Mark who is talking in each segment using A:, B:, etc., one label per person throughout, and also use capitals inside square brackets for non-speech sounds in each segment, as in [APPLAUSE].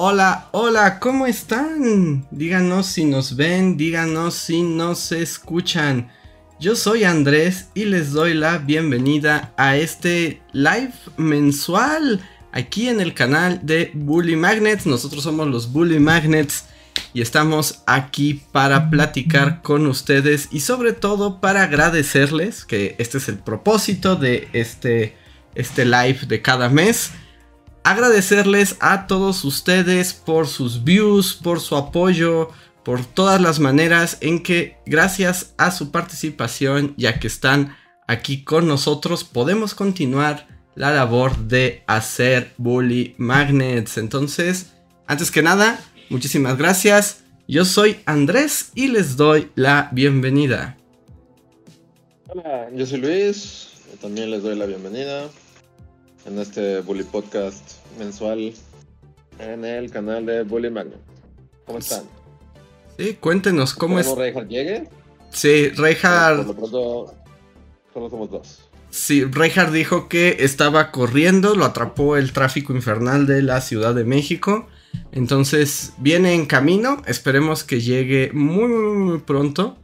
A: Hola, hola, ¿cómo están? Díganos si nos ven, díganos si nos escuchan. Yo soy Andrés y les doy la bienvenida a este live mensual aquí en el canal de Bully Magnets. Nosotros somos los Bully Magnets y estamos aquí para platicar con ustedes y sobre todo para agradecerles que este es el propósito de este, este live de cada mes. Agradecerles a todos ustedes por sus views, por su apoyo, por todas las maneras en que gracias a su participación, ya que están aquí con nosotros, podemos continuar la labor de hacer Bully Magnets. Entonces, antes que nada, Muchísimas gracias. Yo soy Andrés y les doy la bienvenida.
B: Hola, yo soy Luis. También les doy la bienvenida en este Bully Podcast mensual en el canal de Bully Magnet. ¿Cómo están?
A: Sí, cuéntenos cómo es.
B: ¿Cómo Reinhardt llegue?
A: Sí, Reinhardt.
B: Por lo pronto, solo somos dos.
A: Sí, Reinhardt dijo que estaba corriendo, lo atrapó el tráfico infernal de la Ciudad de México entonces viene en camino, esperemos que llegue muy, muy, pronto.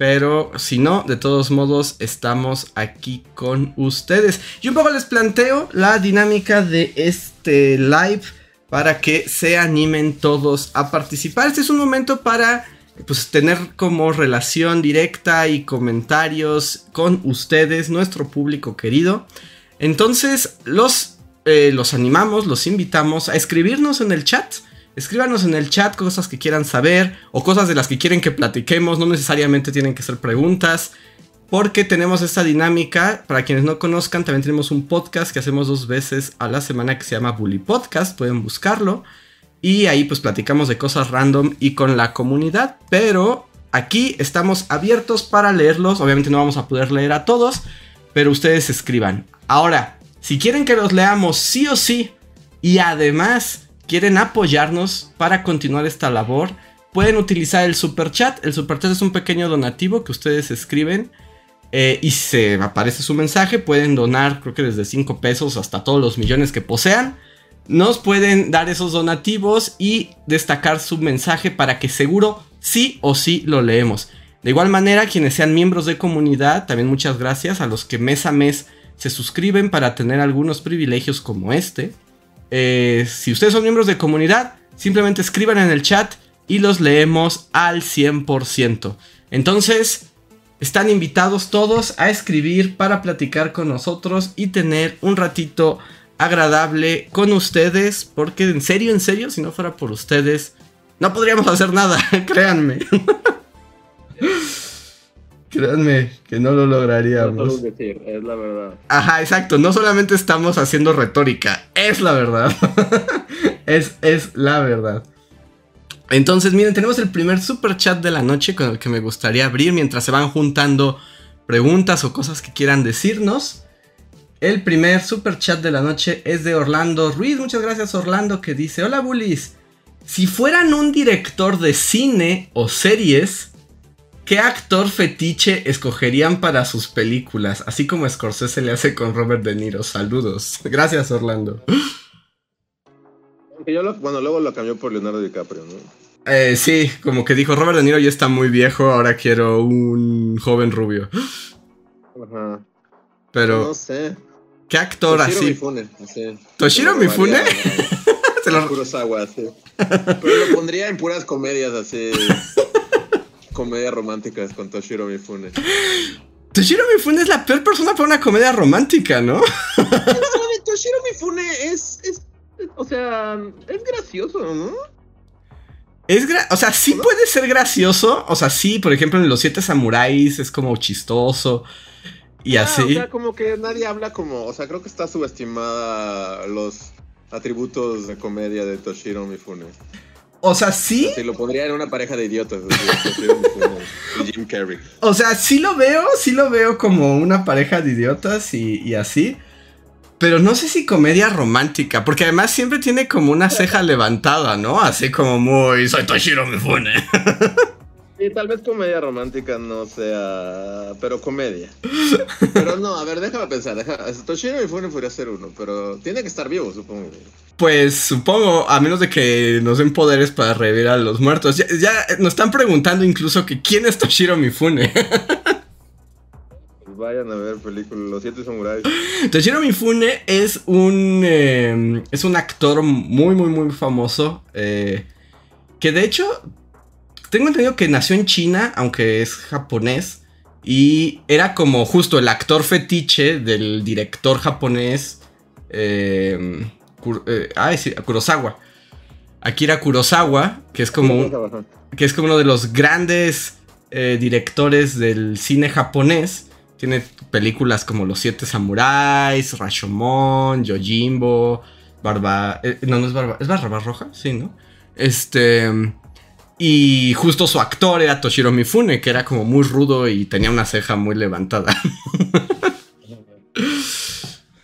A: Pero si no, de todos modos, estamos aquí con ustedes. Y un poco les planteo la dinámica de este live para que se animen todos a participar. Este es un momento para pues, tener como relación directa y comentarios con ustedes, nuestro público querido. Entonces, los eh, los animamos, los invitamos a escribirnos en el chat. Escríbanos en el chat cosas que quieran saber o cosas de las que quieren que platiquemos. No necesariamente tienen que ser preguntas. Porque tenemos esta dinámica. Para quienes no conozcan, también tenemos un podcast que hacemos dos veces a la semana que se llama Bully Podcast. Pueden buscarlo. Y ahí pues platicamos de cosas random y con la comunidad. Pero aquí estamos abiertos para leerlos. Obviamente no vamos a poder leer a todos. Pero ustedes escriban. Ahora, si quieren que los leamos sí o sí y además quieren apoyarnos para continuar esta labor, pueden utilizar el super chat. El super chat es un pequeño donativo que ustedes escriben eh, y se aparece su mensaje. Pueden donar, creo que desde 5 pesos hasta todos los millones que posean. Nos pueden dar esos donativos y destacar su mensaje para que seguro sí o sí lo leemos. De igual manera, quienes sean miembros de comunidad, también muchas gracias a los que mes a mes se suscriben para tener algunos privilegios como este. Eh, si ustedes son miembros de comunidad, simplemente escriban en el chat y los leemos al 100%. Entonces, están invitados todos a escribir para platicar con nosotros y tener un ratito agradable con ustedes. Porque en serio, en serio, si no fuera por ustedes, no podríamos hacer nada, [LAUGHS] créanme. Créanme que no lo lograríamos.
B: No decir, es la verdad.
A: Ajá, exacto. No solamente estamos haciendo retórica, es la verdad. [LAUGHS] es, es la verdad. Entonces, miren, tenemos el primer super chat de la noche con el que me gustaría abrir mientras se van juntando preguntas o cosas que quieran decirnos. El primer super chat de la noche es de Orlando Ruiz. Muchas gracias, Orlando, que dice: Hola, bullies. Si fueran un director de cine o series, ¿Qué actor fetiche escogerían para sus películas? Así como Scorsese le hace con Robert De Niro. Saludos. [LAUGHS] Gracias, Orlando.
B: bueno, luego lo cambió por Leonardo DiCaprio, ¿no?
A: Eh, sí, como que dijo Robert De Niro ya está muy viejo, ahora quiero un joven rubio.
B: Ajá.
A: Pero.
B: No sé.
A: ¿Qué actor
B: Toshiro
A: así?
B: Mifune, así.
A: ¿Toshiro Mifune? [LAUGHS]
B: Se lo... Kurosawa, sí. Pero lo pondría en puras comedias así [LAUGHS] comedias románticas con Toshiro Mifune. [GASPS]
A: Toshiro Mifune es la peor persona para una comedia romántica, ¿no? [LAUGHS]
B: Toshiro Mifune es, es, O sea, es gracioso, ¿no?
A: Es o sea, sí puede ser gracioso. O sea, sí, por ejemplo, en Los Siete Samuráis es como chistoso. Y
B: ah,
A: así.
B: O sea, como que nadie habla como. O sea, creo que está subestimada los atributos de comedia de Toshiro Mifune.
A: O sea, sí.
B: Se lo pondría en una pareja de idiotas. Jim Carrey.
A: O sea, sí lo veo, sí lo veo como una pareja de idiotas y, así. Pero no sé si comedia romántica, porque además siempre tiene como una ceja levantada, ¿no? Así como muy, soy Toshiro Mifune. [LAUGHS]
B: Sí, tal vez comedia romántica no sea, pero comedia. [LAUGHS] Pero no, a ver, déjame pensar. Toshiro Mifune podría ser uno, pero tiene que estar vivo, supongo.
A: Pues supongo, a menos de que nos den poderes para revivir a los muertos. Ya, ya nos están preguntando incluso que quién es Toshiro Mifune.
B: Pues vayan a ver películas Los Siete Samuráis.
A: Toshiro Mifune es un eh, es un actor muy muy muy famoso eh, que de hecho tengo entendido que nació en China, aunque es japonés y era como justo el actor fetiche del director japonés eh, Kur- eh, sí, Kurosawa. Akira Kurosawa, que es como un, que es como uno de los grandes eh, directores del cine japonés. Tiene películas como Los Siete Samuráis, Rashomon, Yojimbo, Barba... eh, no, no es Barba... ¿Es Barba Roja? Sí, ¿no? Este... Y justo su actor era Toshiro Mifune, que era como muy rudo y tenía una ceja muy levantada.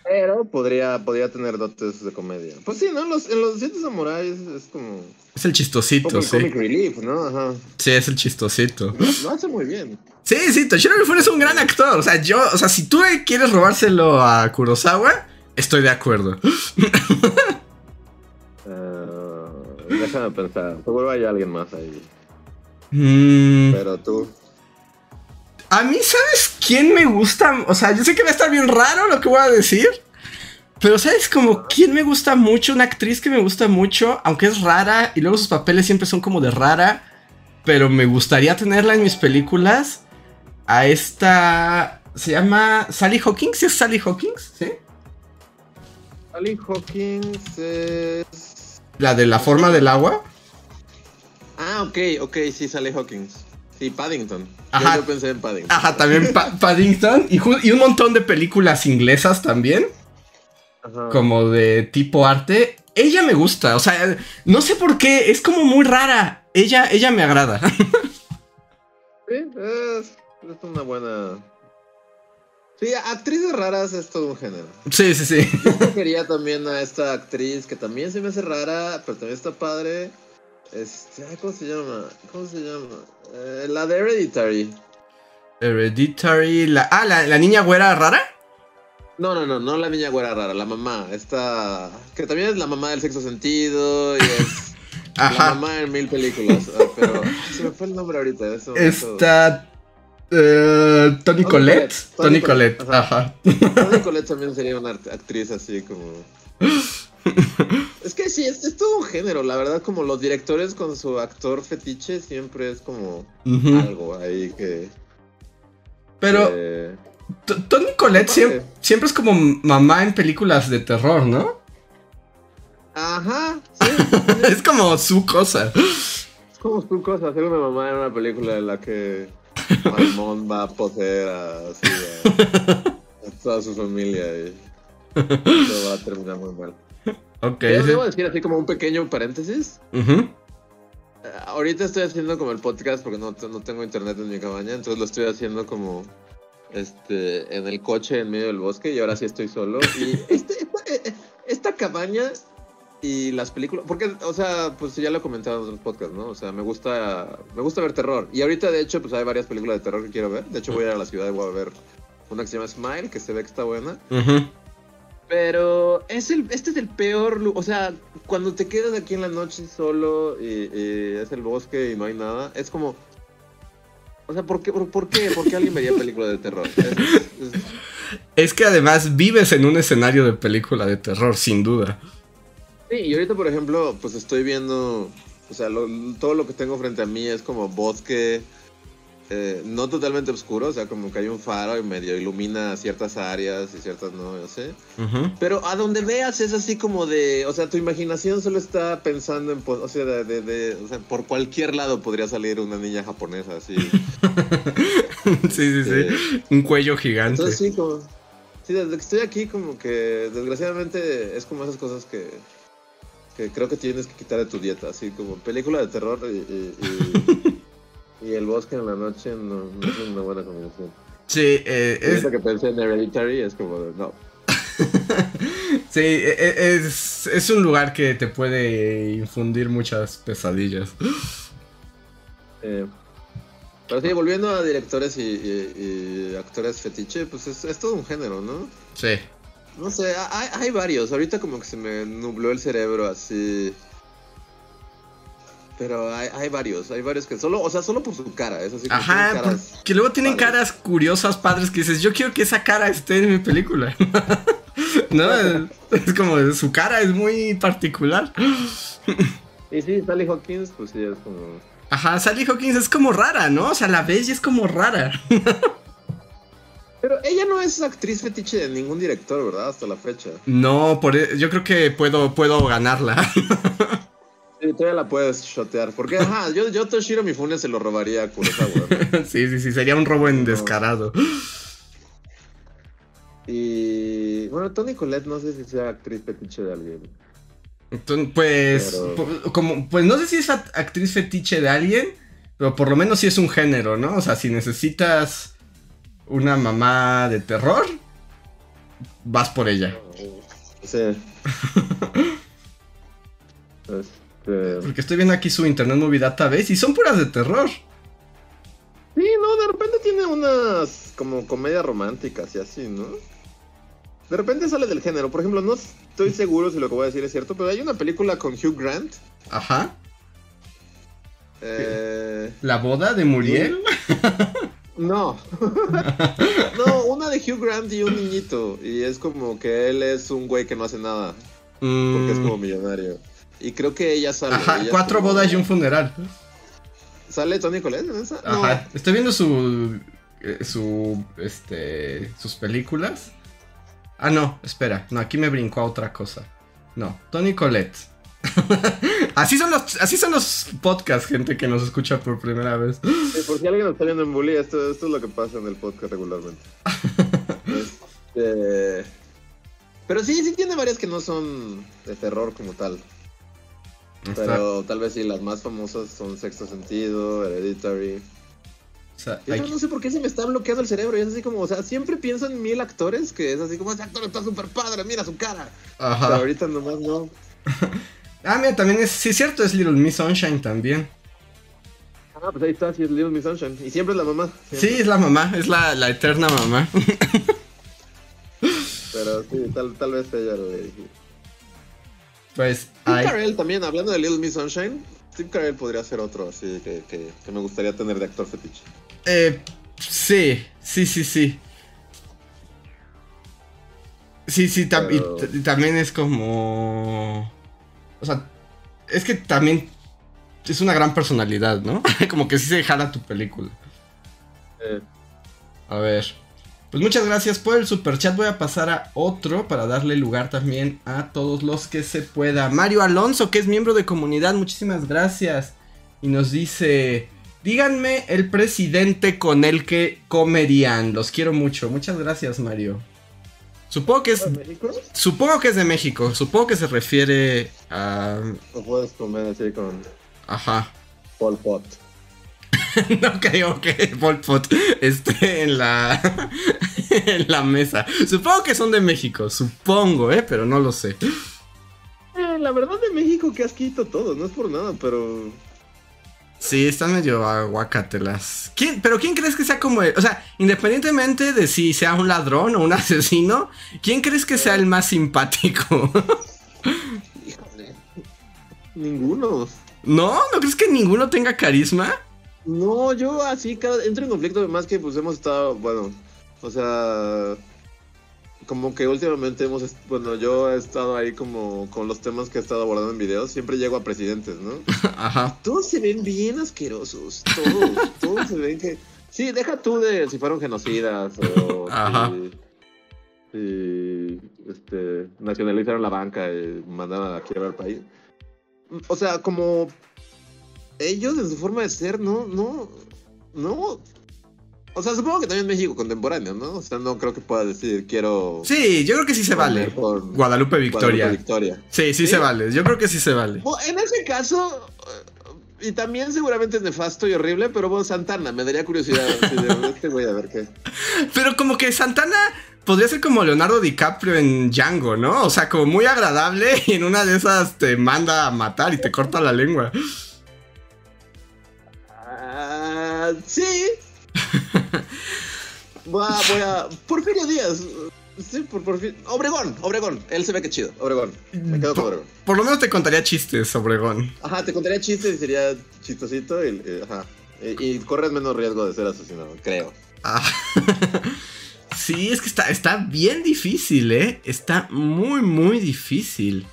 B: Pero podría, podría tener dotes de comedia. Pues sí, ¿no? Los, en los Siete Samuráis es como.
A: es el chistosito, sí.
B: comic relief, ¿no? Ajá.
A: Sí, es el chistosito.
B: Lo, lo hace muy bien.
A: Sí, sí, Toshiro Mifune es un gran actor. O sea, yo, o sea, si tú quieres robárselo a Kurosawa, estoy de acuerdo. [LAUGHS]
B: Déjame pensar. Seguro hay alguien más ahí.
A: Mm,
B: Pero tú.
A: a mí, ¿sabes quién me gusta? O sea, yo sé que va a estar bien raro lo que voy a decir. Pero, ¿sabes como quién me gusta mucho? Una actriz que me gusta mucho, aunque es rara y luego sus papeles siempre son como de rara. Pero me gustaría tenerla en mis películas. A esta... Se llama Sally Hawkins. ¿Sí es Sally Hawkins? ¿Sí?
B: Sally Hawkins es.
A: La de la forma del agua.
B: Ah, ok, ok, sí, Sally Hawkins. Sí, Paddington.
A: Ajá.
B: Yo, pensé en Paddington.
A: Ajá, también Pa- [LAUGHS] Paddington. Y, un montón de películas inglesas también.
B: Ajá.
A: Como de tipo arte. Ella me gusta. O sea, no sé por qué. Es como muy rara. Ella, ella me agrada. [LAUGHS]
B: Sí, es, es una buena. Sí, actrices raras es todo un género.
A: sí, sí, sí.
B: Yo quería también a esta actriz que también se me hace rara, pero también está padre. Este, ¿cómo se llama? ¿Cómo se llama? Eh, la de Hereditary.
A: Hereditary. La, ah, la, la niña güera rara.
B: No, no, no, no la niña güera rara, la mamá. Esta. Que también es la mamá del sexto sentido y es [LAUGHS] la
A: Ajá.
B: mamá en mil películas. ah, Pero se me fue el nombre ahorita. este momento.
A: Eh, Tony. Collette, Tony. Collette, Ajá.
B: Toni Collette también sería una actriz así como. [LAUGHS] Es que sí, es, es todo un género, la verdad, como los directores con su actor fetiche siempre es como algo ahí que.
A: Pero Tony siempre, siempre es como mamá en películas de terror, ¿no?
B: Ajá, sí. [LAUGHS]
A: es como su cosa.
B: es como su cosa, hacer una mamá en una película en la que Mamón va a poseer a, así, a- a toda su familia y todo va a terminar muy mal.
A: Ok.
B: Yo debo decir así como un pequeño paréntesis. Eh, Ahorita estoy haciendo como el podcast porque no, no tengo internet en mi cabaña, entonces lo estoy haciendo como este en el coche en medio del bosque y ahora sí estoy solo. Y este, esta, [LAUGHS] esta cabaña y las películas, porque, o sea, pues ya lo he comentado en otros podcasts, ¿no? O sea, me gusta, me gusta ver terror. Y ahorita, de hecho, pues hay varias películas de terror que quiero ver. De hecho, voy a ir a la ciudad y voy a ver una que se llama Smile, que se ve que está buena. Pero es el, este es el peor, o sea, cuando te quedas aquí en la noche solo y, y es el bosque y no hay nada, es como, o sea, ¿por qué, por, por qué, por qué alguien vería películas de terror? Es- es-
A: Es que además vives en un escenario de película de terror, sin duda.
B: Sí, y ahorita, por ejemplo, pues estoy viendo, o sea, lo- todo lo que tengo frente a mí es como bosque, eh, no totalmente oscuro, o sea, como que hay un faro y medio ilumina ciertas áreas y ciertas no, yo sé. Pero a donde veas es así como de, o sea, tu imaginación solo está pensando en, po- o sea, de, de- de- o sea, por cualquier lado podría salir una niña japonesa así. [LAUGHS]
A: sí, sí, sí.
B: Eh,
A: Un cuello gigante.
B: Entonces sí, como, sí, desde que estoy aquí como que desgraciadamente es como esas cosas que, que creo que tienes que quitar de tu dieta, así como película de terror y, y, y- y el bosque en la noche no, no es una buena combinación.
A: Sí, eh, es,
B: Eso que pensé en Hereditary es como, no. [LAUGHS]
A: sí e- e- es, es un lugar que te puede infundir muchas pesadillas.
B: Eh, pero sí, volviendo a directores y, y- y actores fetiche, pues es, es todo un género, ¿no?
A: Sí.
B: No sé, hay, hay varios. Ahorita como que se me nubló el cerebro así. Pero hay, hay varios, hay varios que solo, o sea, solo por su cara, es así.
A: Ajá, porque luego tienen
B: padres.
A: caras curiosas, padres, que dices, yo quiero que esa cara esté en mi película. [LAUGHS] no, [LAUGHS] es como, su cara es muy particular.
B: Y sí, Sally Hawkins, pues sí, es como...
A: Ajá, Sally Hawkins es como rara, ¿no? O sea, la ves y es como rara. [LAUGHS]
B: Pero ella no es actriz fetiche de ningún director, ¿verdad? Hasta la fecha.
A: No, por e- yo creo que puedo, puedo ganarla.
B: Sí, todavía la puedes shotear. Porque, ajá, yo, yo Toshiro Mifune se lo robaría a Kurosawa. ¿no? [LAUGHS]
A: sí, sí, sí, sería un robo en descarado.
B: Y... Bueno, Tony Collette no sé si sea actriz fetiche de alguien.
A: Entonces, pues,
B: Pero-
A: como, pues no sé si es actriz fetiche de alguien, pero por lo menos sí es un género, ¿no? O sea, si necesitas una mamá de terror, vas por ella.
B: Sí. [LAUGHS] Este...
A: Porque estoy viendo aquí su Internet Movie Database y son puras de terror.
B: Sí, no, de repente tiene unas como comedias románticas y así, ¿no? De repente sale del género. Por ejemplo, no estoy seguro si lo que voy a decir es cierto, pero hay una película con Hugh Grant.
A: Ajá.
B: Eh,
A: La boda de Muriel. [LAUGHS]
B: no. [LAUGHS] no, una de Hugh Grant y un niñito. Y es como que él es un güey que no hace nada. Porque es
A: Mm,
B: como millonario. Y creo que ella sale.
A: Ajá,
B: ella
A: cuatro
B: como-
A: bodas y un funeral.
B: ¿Sale Tony Collette en esa? No.
A: Ajá. Estoy viendo su. eh, su. Este. sus películas. Ah, no, espera. No, aquí me brincó a otra cosa. No, Tony Colette. [LAUGHS] así son los. Así son los podcasts, gente que nos escucha por primera vez.
B: Sí, por si alguien nos está viendo en Bully, esto, esto es lo que pasa en el podcast regularmente. [LAUGHS] Este, Pero sí, sí tiene varias que no son de terror como tal.
A: Está-
B: Pero tal vez sí, las más famosas son Sexto Sentido, Hereditary.
A: o sea,
B: no, sé por qué se me está bloqueando el cerebro. Y es así como, o sea, siempre pienso en mil actores que es así como, ese actor está súper padre, mira su cara. Pero
A: Ajá.
B: ahorita nomás no. [LAUGHS]
A: Ah, mira, también es. Sí, es cierto, es Little Miss Sunshine también.
B: Ah, pues ahí está, sí es Little Miss Sunshine. Y siempre es la mamá.
A: Sí, es la mamá, es la, la eterna mamá. [LAUGHS]
B: Pero sí, tal, tal vez ella lo dirigí.
A: Pues.
B: Steve Carell también, hablando de Little Miss Sunshine, Steve Carell podría ser otro así que, que, que me gustaría tener de actor fetiche.
A: Eh, sí, sí, sí, sí. Sí, sí, tam-
B: Pero-
A: y también es como... O sea, es que también es una gran personalidad, ¿no? [LAUGHS] como que sí se jala tu película.
B: Eh,
A: A ver. Pues muchas gracias por el super chat. Voy a pasar a otro para darle lugar también a todos los que se pueda. Mario Alonso, que es miembro de comunidad, muchísimas gracias. Y nos dice, díganme el presidente con el que comerían. Los quiero mucho. Muchas gracias, Mario. Supongo que es,
B: ¿en México?
A: supongo que es de México. Supongo que se refiere a,
B: O puedes comer así con
A: ajá.
B: Pol Pot.
A: No creo que Pol Pot esté en la [LAUGHS] en la mesa. Supongo que son de México, supongo, eh, pero no lo sé.
B: Eh, la verdad de México que asquito todo, no es por nada, pero...
A: Sí, están medio aguacatelas. ¿Quién, pero quién crees que sea como el, o sea, independientemente de si sea un ladrón o un [LAUGHS] asesino, ¿quién crees que sea el más simpático? [LAUGHS]
B: Híjole. Ninguno.
A: ¿No? ¿No crees que ninguno tenga carisma?
B: No, yo así cada, entro en conflicto, más que pues hemos estado, bueno, o sea, como que últimamente hemos, bueno, yo he estado ahí como con los temas que he estado abordando en videos, siempre llego a presidentes, ¿no? [LAUGHS]
A: Ajá.
B: Todos se ven bien asquerosos, todos, [LAUGHS] todos se ven que... Sí, deja tú de si fueron genocidas o
A: Ajá.
B: si, si, este, nacionalizaron la banca y mandaron a la quiebra al país. O sea, como ellos en su forma de ser, no, no, no. O sea, supongo que también México contemporáneo, ¿no? O sea, no creo que pueda decir quiero...
A: Sí, yo creo que sí se vale.
B: por
A: Guadalupe Victoria.
B: Guadalupe Victoria.
A: Sí, sí,
B: ¿Sí?
A: se vale. Yo creo que sí se vale.
B: Bueno, en ese caso, eh, y también seguramente es nefasto y horrible, pero bueno, Santana, me daría curiosidad. de, este güey, a ver qué. [LAUGHS]
A: Pero como que Santana podría ser como Leonardo DiCaprio en Django, ¿no? O sea, como muy agradable y en una de esas te manda a matar y te corta la lengua.
B: Ah, sí. [LAUGHS] Voy a, voy a. Porfirio Díaz. Sí, por, por fin. Obregón, Obregón. Él se ve que chido. Obregón. Me quedo con Obregón.
A: Por lo menos te contaría chistes, Obregón.
B: Ajá, te contaría chistes y sería chistosito. Y, y- ajá. Y, y corres menos riesgo de ser asesinado, creo.
A: Ah. [LAUGHS] sí, es que está, está bien difícil, ¿eh? Está muy, muy difícil.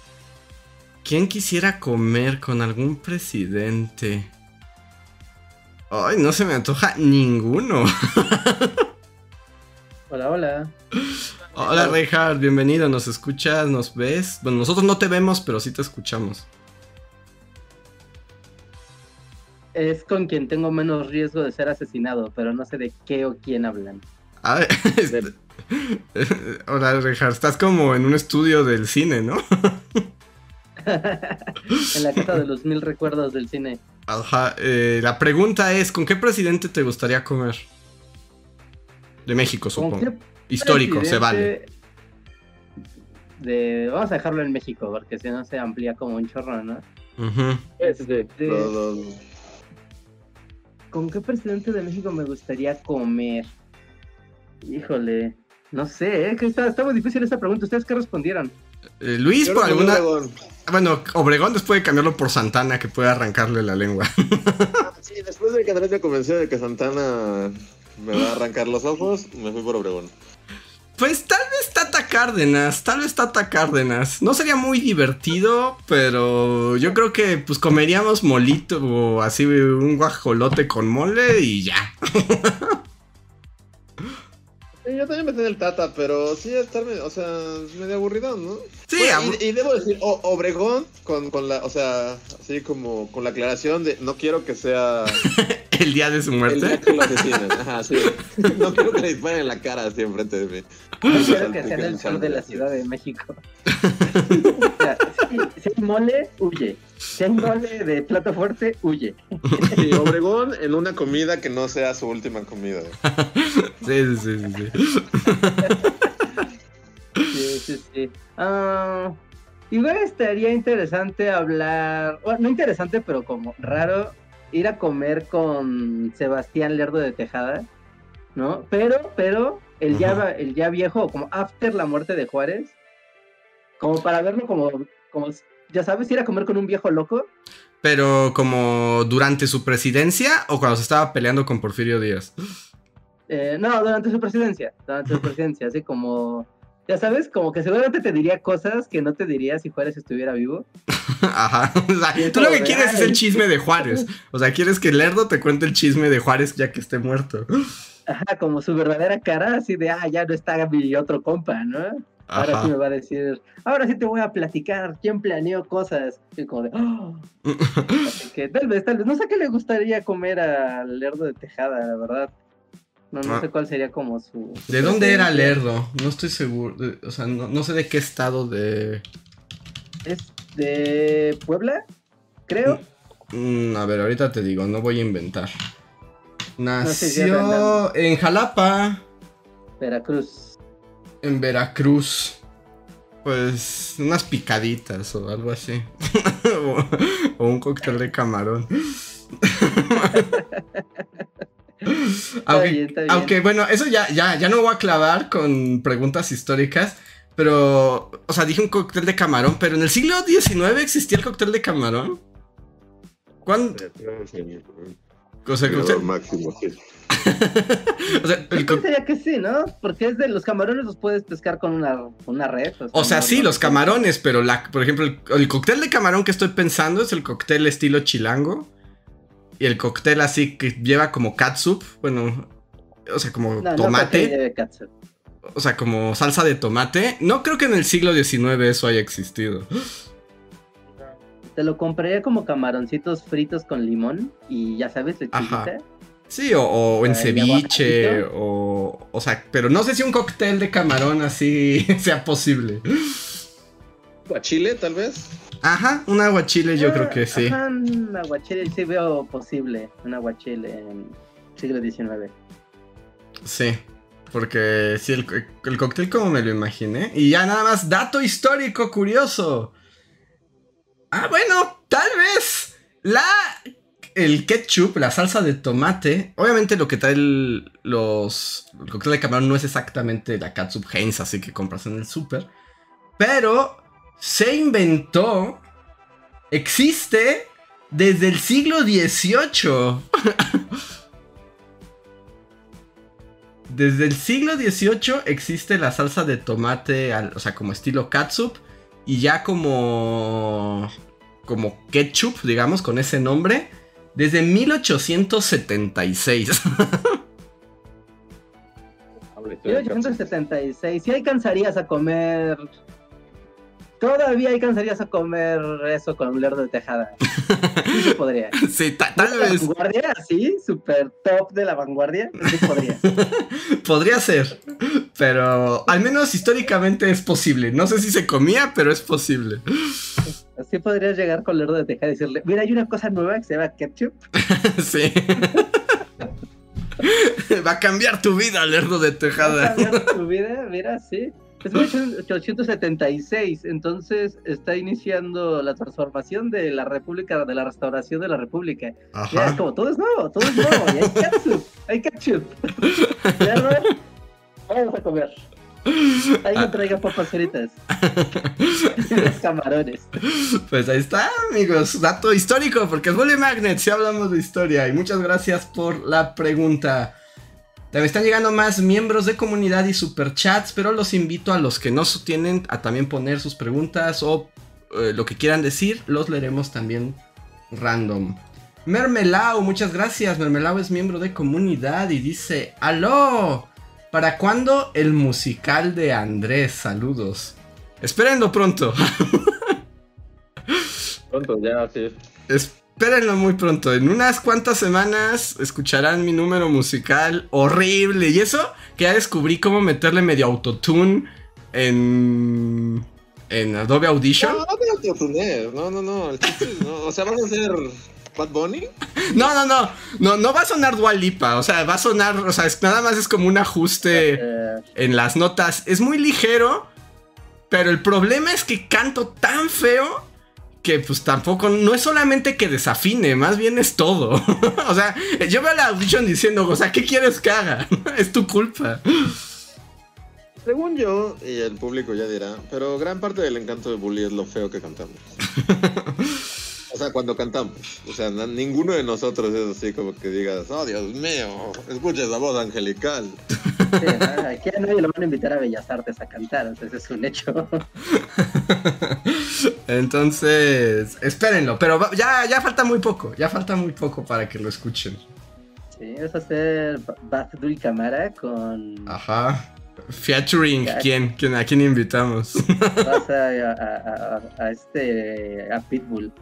A: ¿Quién quisiera comer con algún presidente? Ay, no se me antoja ninguno.
C: Hola, hola.
A: Hola, Reinhard, bienvenido. ¿Nos escuchas? ¿Nos ves? Bueno, nosotros no te vemos, pero sí te escuchamos.
C: Es con quien tengo menos riesgo de ser asesinado, pero no sé de qué o quién hablan.
A: A [LAUGHS] ver, este- [LAUGHS] Hola, Reinhard. Estás como en un estudio del cine, ¿no? [LAUGHS]
C: en la casa de los mil recuerdos del cine.
A: Ajá, eh, la pregunta es, ¿con qué presidente te gustaría comer? De México,
C: ¿Con
A: supongo. Histórico, se vale.
C: De... Vamos a dejarlo en México, porque si no se amplía como un chorro, ¿no? Este,
B: Los- los-
C: ¿Con qué presidente de México me gustaría comer? Híjole, no sé, ¿eh? está, está muy difícil esta pregunta. ¿Ustedes qué respondieron?
A: Eh, Luis,
B: Yo
A: por alguna...
B: Obregón.
A: Bueno, Obregón después de cambiarlo por Santana, que puede arrancarle la lengua. [LAUGHS]
B: Sí, después de que Andrés me convenció de que Santana me va a arrancar los ojos, me fui por Obregón.
A: Pues tal vez Tata Cárdenas, tal vez Tata Cárdenas. No sería muy divertido, pero yo creo que pues comeríamos molito o así un guajolote con mole y ya. [LAUGHS]
B: Sí, yo también me en el Tata, pero sí estar, o sea, medio aburrido, ¿no?
A: Sí,
B: Bueno,
A: abur-
B: y, y debo decir, o- Obregón con, con la, o sea, así como con la aclaración de no quiero que sea [LAUGHS]
A: el día de su
B: el día
A: muerte.
B: que lo asesinen. [LAUGHS] Ajá, sí. [LAUGHS] No quiero que le disparen en la cara así enfrente de mí.
C: No quiero que sea el sol de la Ciudad de México. O sea, si, hay mole, huye. Si hay mole de plato fuerte, huye.
B: Obregón en una comida que no sea su última comida. [LAUGHS]
A: Sí, sí, sí, sí, sí.
C: Sí, sí, sí. Ah, igual estaría interesante hablar, bueno, no interesante, pero como raro, ir a comer con Sebastián Lerdo de Tejada, ¿no? Pero, pero, el, ya, el ya viejo, como after la muerte de Juárez, como para verlo como, como, ya sabes, ir a comer con un viejo loco.
A: Pero como durante su presidencia o cuando se estaba peleando con Porfirio Díaz.
C: Eh, no, durante su presidencia, durante su presidencia, así como, ya sabes, como que seguramente te diría cosas que no te diría si Juárez estuviera vivo. [LAUGHS]
A: Ajá. O sea, tú lo que quieres es el chisme de Juárez. O sea, quieres que Lerdo te cuente el chisme de Juárez ya que esté muerto.
C: Ajá, como su verdadera cara, así de, ah, ya no está mi otro compa, ¿no? Ahora sí me va a decir, ahora sí te voy a platicar quién planeó cosas. Y como de, "Oh". Así que tal vez, tal vez, no sé qué le gustaría comer al Lerdo de Tejada, la verdad. No, no
A: Ah.
C: sé cuál sería como su...
A: ¿De dónde era Lerdo? No estoy seguro. de- o sea, no, no sé de qué estado de.
C: ¿Es de Puebla? Creo.
A: Mm, a ver, ahorita te digo, no voy a inventar.
C: sé si es
A: Nació
C: random.
A: en Jalapa,
C: Veracruz.
A: En Veracruz. Pues unas picaditas o algo así. [LAUGHS] o, o un cóctel de camarón. [LAUGHS] aunque,
C: bien, está bien.
A: aunque, bueno, eso ya, ya, ya no voy a clavar con preguntas históricas. Pero, o sea, dije un cóctel de camarón, pero en el siglo XIX existía el cóctel de camarón. ¿Cuándo? O sea, que usted-
B: máximo, sí. [LAUGHS]
A: o sea, el
C: Yo
A: co-
C: pensaría que sí, ¿no? Porque es de los camarones los puedes pescar con una, una red.
A: O sea,
C: no-
A: sí,
C: no-
A: los camarones, pero la, por ejemplo, el, el cóctel de camarón que estoy pensando es el cóctel estilo chilango. Y el cóctel así que lleva como catsup, bueno, o sea, como
C: No,
A: tomate, o sea, como salsa de tomate. No creo que en el siglo XIX eso haya existido.
C: Te lo compraría como camaroncitos fritos con limón y ya sabes,
A: Ajá. Sí, o, o en
C: Ah,
A: ceviche, o, o sea, pero no sé si un cóctel de camarón así [LAUGHS] sea posible.
B: Chile, tal vez.
A: Ajá, un aguachile yo
C: Ah,
A: creo que sí.
C: Ajá, un aguachile sí veo posible. Un aguachile en siglo XIX.
A: Sí, porque sí, el, el cóctel como me lo imaginé. Y ya nada más, dato histórico curioso. Ah, bueno, tal vez la el ketchup, la salsa de tomate, obviamente lo que trae el, los el cóctel de camarón no es exactamente la catsup Heinz, así que compras en el súper, pero se inventó, existe desde el siglo XVIII. [LAUGHS] Desde el siglo XVIII existe la salsa de tomate, o sea, como estilo catsup. Y ya como. como ketchup, digamos, con ese nombre. Desde 1876.
C: 1876. Si alcanzarías a comer Todavía alcanzarías a comer eso con un lerdo de tejada. Sí se podría. [LAUGHS]
A: Sí, tal vez.
C: vanguardia? Sí, super top de la vanguardia. Sí podría. [LAUGHS]
A: podría ser. Pero al menos históricamente es posible. No sé si se comía, pero es posible.
C: Así podrías llegar con lerdo de tejada y decirle: Mira, hay una cosa nueva que se llama ketchup. [LAUGHS]
A: sí. Va a cambiar tu vida, lerdo de tejada.
C: Va a cambiar tu vida, mira, sí. Es 1876, entonces está iniciando la transformación de la República, de la restauración de la República. Ya es como, todo es nuevo, todo es nuevo, y hay ketchup, hay ketchup. [LAUGHS] Vamos a comer. Ahí me traiga papas fritas. los camarones.
A: Pues ahí está, amigos. Dato histórico, porque es Bully Magnet, si hablamos de historia. Y muchas gracias por la pregunta. También están llegando más miembros de comunidad y superchats, pero los invito a los que no tienen a también poner sus preguntas o eh, lo que quieran decir, los leeremos también random. Mermelao, muchas gracias. Mermelao es miembro de comunidad y dice, ¡Aló! ¿Para cuándo el musical de Andrés? Saludos. Espérenlo pronto. [LAUGHS]
B: pronto, ya, sí.
A: Espérenlo muy pronto. En unas cuantas semanas escucharán mi número musical horrible. Y eso que ya descubrí cómo meterle medio autotune en. En Adobe Audition.
B: No, no, no, no, no. O sea, vamos a hacer Bad Bunny. [LAUGHS]
A: No, no, no. No, no va a sonar Dualipa. O sea, va a sonar. O sea, nada más es como un ajuste en las notas. Es muy ligero. Pero el problema es que canto tan feo que pues tampoco, no es solamente que desafine, más bien es todo. [LAUGHS] o sea, yo veo la audition diciendo, o sea, ¿qué quieres que haga? [LAUGHS] es tu culpa.
B: Según yo, y el público ya dirá, pero gran parte del encanto de Bully es lo feo que cantamos. O sea, cuando cantamos. O sea, ninguno de nosotros es así como que digas, oh Dios mío, escuches la voz angelical.
C: Sí, aquí a nadie lo van a invitar a Bellas Artes a cantar, entonces es un hecho. [LAUGHS]
A: entonces, espérenlo, pero ya, ya falta muy poco, ya falta muy poco para que lo escuchen.
C: Sí, es hacer Bath Dul Camara con...
A: Ajá. Featuring, ¿quién? ¿quién? ¿A quién invitamos?
C: Vas [LAUGHS] a, a, este, a Pitbull.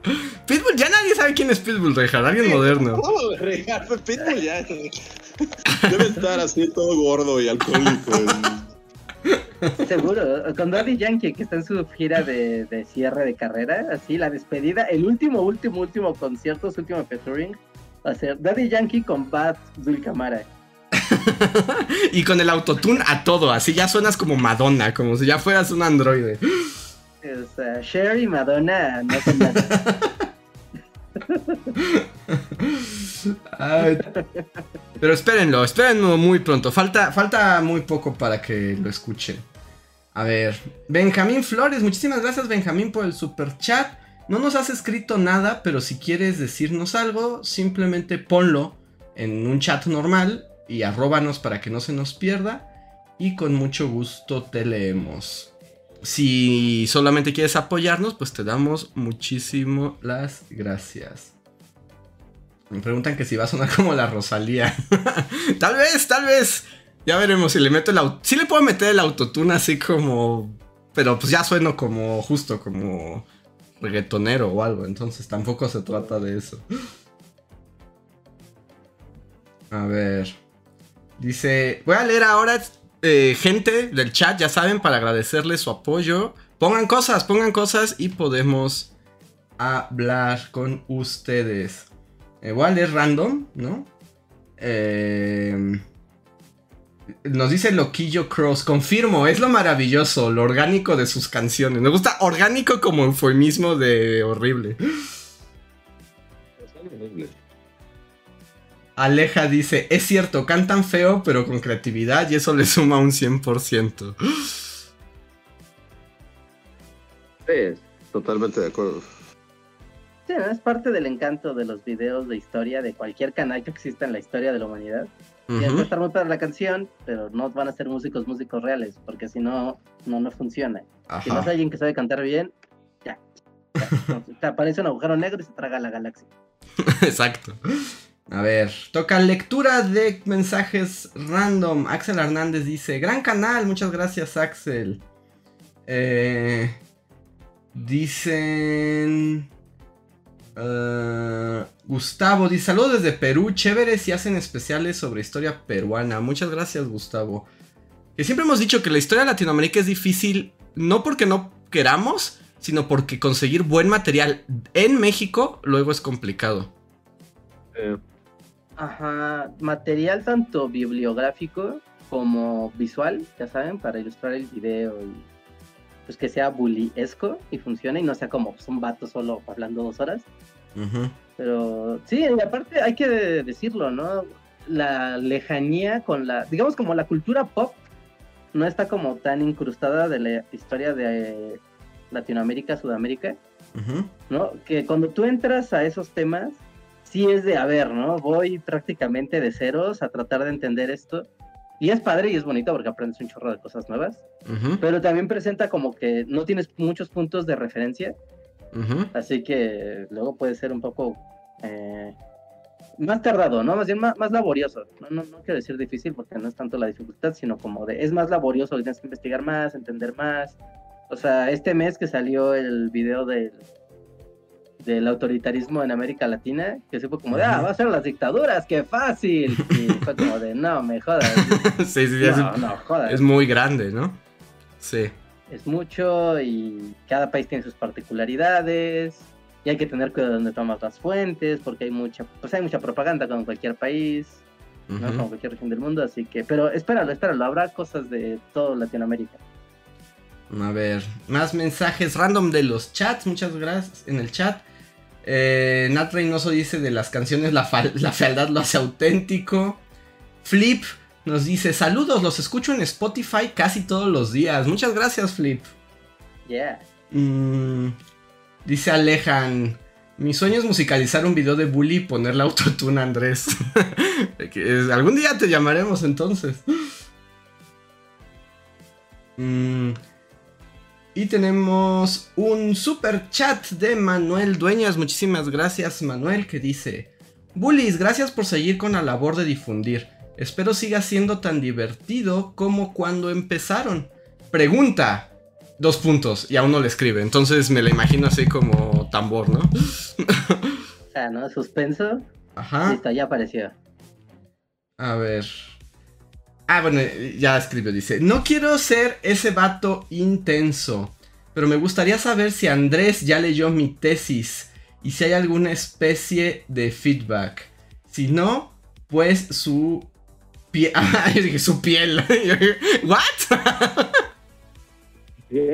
A: Pitbull, ya nadie sabe quién es Pitbull, Rejar, alguien moderno. [LAUGHS]
B: No, Rejar, Pitbull ya. Debe estar así todo gordo y alcohólico.
C: Seguro, con Daddy Yankee que está en su gira de, de, cierre de carrera, así la despedida, el último, último, último concierto, su último featuring, va a ser Daddy Yankee con Bad Dulcamara. [LAUGHS]
A: y con el autotune a todo, así ya suenas como Madonna, como si ya fueras un androide.
C: O sea, Cher y Madonna no son nada. [LAUGHS]
A: pero espérenlo, espérenlo muy pronto. Falta, falta muy poco para que lo escuchen. A ver, Benjamín Flores, muchísimas gracias Benjamín por el super chat. No nos has escrito nada, pero si quieres decirnos algo, simplemente ponlo en un chat normal y arróbanos para que no se nos pierda. Y con mucho gusto te leemos. Si solamente quieres apoyarnos, pues te damos muchísimo las gracias. Me preguntan que si va a sonar como la Rosalía. [LAUGHS] tal vez, tal vez. Ya veremos si le meto el auto. Sí le puedo meter el autotune así como. Pero pues ya sueno como justo, como reggaetonero o algo. Entonces tampoco se trata de eso. A ver. Dice, voy a leer ahora eh, gente del chat, ya saben, para agradecerles su apoyo. Pongan cosas, pongan cosas y podemos hablar con ustedes. Eh, voy a leer random, ¿no? Eh, nos dice Loquillo Cross, confirmo, es lo maravilloso, lo orgánico de sus canciones. Me gusta orgánico como eufemismo de horrible. Aleja dice, es cierto, cantan feo, pero con creatividad y eso le suma un 100%.
B: Sí, totalmente de acuerdo.
C: Sí, es parte del encanto de los videos de historia de cualquier canal que exista en la historia de la humanidad. Uh puede estar muy para la canción, pero no van a ser músicos músicos reales, porque si no, no, no funciona. Si no es alguien que sabe cantar bien, ya. [LAUGHS] te aparece un agujero negro y se traga la galaxia. [LAUGHS]
A: Exacto. A ver, toca lectura de mensajes random. Axel Hernández dice, gran canal, muchas gracias Axel. Eh, dicen... Uh, Gustavo dice: Saludos desde Perú, chévere si hacen especiales sobre historia peruana. Muchas gracias, Gustavo. Que siempre hemos dicho que la historia de Latinoamérica es difícil, no porque no queramos, sino porque conseguir buen material en México luego es complicado.
C: Ajá, material tanto bibliográfico como visual, ya saben, para ilustrar el video y pues que sea bullyesco y funcione y no sea como pues, un vato solo hablando dos horas. Pero sí, y aparte hay que decirlo, ¿no? La lejanía con la, digamos como la cultura pop no está como tan incrustada de la historia de Latinoamérica, Sudamérica, ¿no? Que cuando tú entras a esos temas, sí es de, a ver, ¿no? Voy prácticamente de ceros a tratar de entender esto. Y es padre y es bonito porque aprendes un chorro de cosas nuevas. Pero también presenta como que no tienes muchos puntos de referencia. Así que luego puede ser un poco eh, más tardado, ¿no? Más bien más, laborioso. No, no, no, quiero decir difícil porque no es tanto la dificultad, sino como de es más laborioso, tienes que investigar más, entender más. O sea, este mes que salió el video del del autoritarismo en América Latina, que se fue como de, ah, va a ser las dictaduras, qué fácil. Y fue como de, no, me jodas. [LAUGHS]
A: sí, sí, es, no, jodas. Es muy grande, ¿no? Sí.
C: Es mucho y cada país tiene sus particularidades y hay que tener cuidado donde tomas las fuentes porque hay mucha, pues hay mucha propaganda como en cualquier país, ¿no? Como cualquier región del mundo, así que, pero espéralo, espéralo, habrá cosas de todo Latinoamérica.
A: A ver, más mensajes random de los chats, muchas gracias en el chat. Eh, Nat Reynoso dice de las canciones la, la, fealdad lo hace auténtico. Flip nos dice saludos, los escucho en Spotify casi todos los días. Muchas gracias Flip.
C: Yeah.
A: Mm, dice Alejan, mi sueño es musicalizar un video de Bully y ponerle autotune a Andrés. [LAUGHS] Algún día te llamaremos entonces. Mm, y tenemos un super chat de Manuel Dueñas. Muchísimas gracias, Manuel, que dice: Bullies, gracias por seguir con la labor de difundir. Espero siga siendo tan divertido como cuando empezaron. Pregunta. Dos puntos. Y aún no le escribe. Entonces me la imagino así como tambor, ¿no? [LAUGHS]
C: o sea, ¿no? Suspenso.
A: Ajá.
C: Listo, ya apareció.
A: A ver. Ah, bueno, ya escribió, dice, no quiero ser ese vato intenso, pero me gustaría saber si Andrés ya leyó mi tesis y si hay alguna especie de feedback. Si no, pues su piel... [LAUGHS] Ah, yo dije, su piel. [LAUGHS] ¿What?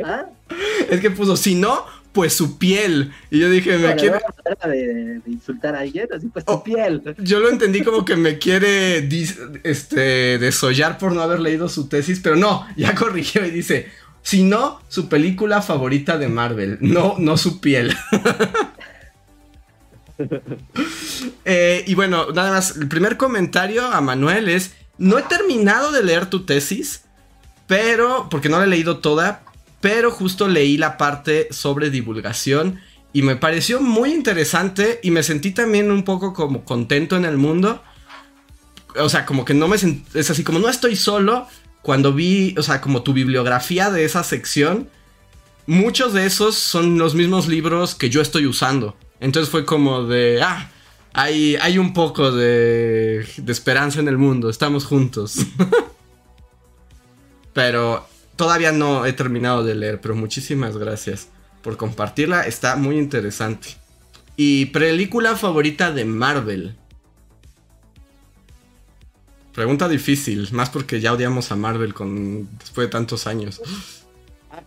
C: ¿Ah?
A: Es que puso, si no, pues su piel. Y yo dije, me quiere.
C: De, insultar a alguien, así pues su oh, piel.
A: Yo lo entendí como que me quiere este, desollar por no haber leído su tesis, pero no, ya [LAUGHS] corrigió y dice. Si no, su película favorita de Marvel, no, no su piel. [LAUGHS] Eh, y bueno, nada más, el primer comentario a Manuel es, no he terminado de leer tu tesis, pero, porque no la he leído toda, pero justo leí la parte sobre divulgación y me pareció muy interesante y me sentí también un poco como contento en el mundo. O sea, como que no me es así como no estoy solo. Cuando vi, o sea, como tu bibliografía de esa sección, muchos de esos son los mismos libros que yo estoy usando. Entonces fue como de, ah, hay, hay un poco de, de esperanza en el mundo, estamos juntos. [LAUGHS] Pero Todavía no he terminado de leer, pero muchísimas gracias por compartirla. Está muy interesante. Y película favorita de Marvel. Pregunta difícil, más porque ya odiamos a Marvel con después de tantos años.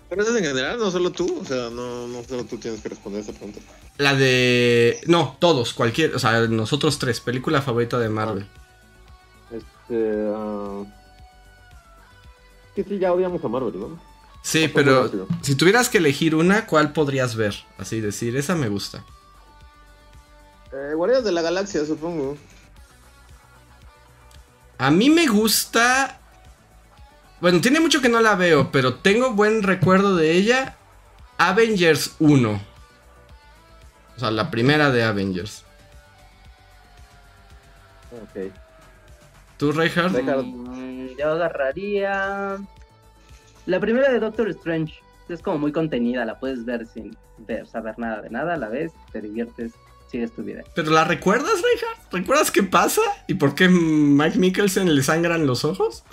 B: Pero eso es en general, no solo tú. O sea, no, no solo tú tienes que responder esa pregunta.
A: La de. No, todos, cualquier. O sea, nosotros tres. Película favorita de Marvel.
B: Este. ah, Que sí, ya odiamos a Marvel, ¿no?
A: Sí, pero si tuvieras que elegir una, ¿cuál podrías ver? Así decir, esa me gusta.
B: Eh, Guardianes de la Galaxia, supongo.
A: A mí me gusta. Bueno, tiene mucho que no la veo, pero tengo buen recuerdo de ella. Avengers 1. O sea, la primera de Avengers.
B: Ok.
A: ¿Tú, Reinhardt?
B: Reinhardt.
C: Yo agarraría. La primera de Doctor Strange. Es como muy contenida, la puedes ver sin ver, saber nada de nada, la ves, te diviertes, sigues tu vida.
A: ¿Pero la recuerdas, Reinhardt? ¿Recuerdas qué pasa? ¿Y por qué Mike Mikkelsen le sangran los ojos?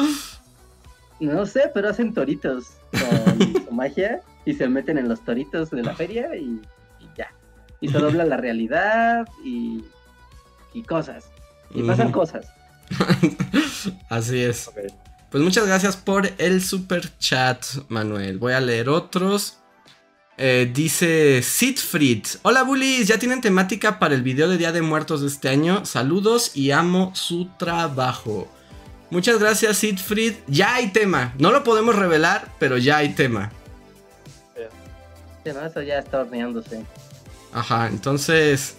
C: No sé, pero hacen toritos con [LAUGHS] su magia y se meten en los toritos de la feria y, y ya. Y se [LAUGHS] dobla la realidad y, y cosas. Y pasan cosas. [LAUGHS]
A: Así es. Pues muchas gracias por el super chat, Manuel. Voy a leer otros. Eh, dice Sidfried. Hola bullies, ya tienen temática para el video de Día de Muertos de este año. Saludos y amo su trabajo. Muchas gracias Sidfried. Ya hay tema. No lo podemos revelar, pero ya hay tema.
C: Sí, no, eso ya está horneándose.
A: Ajá, entonces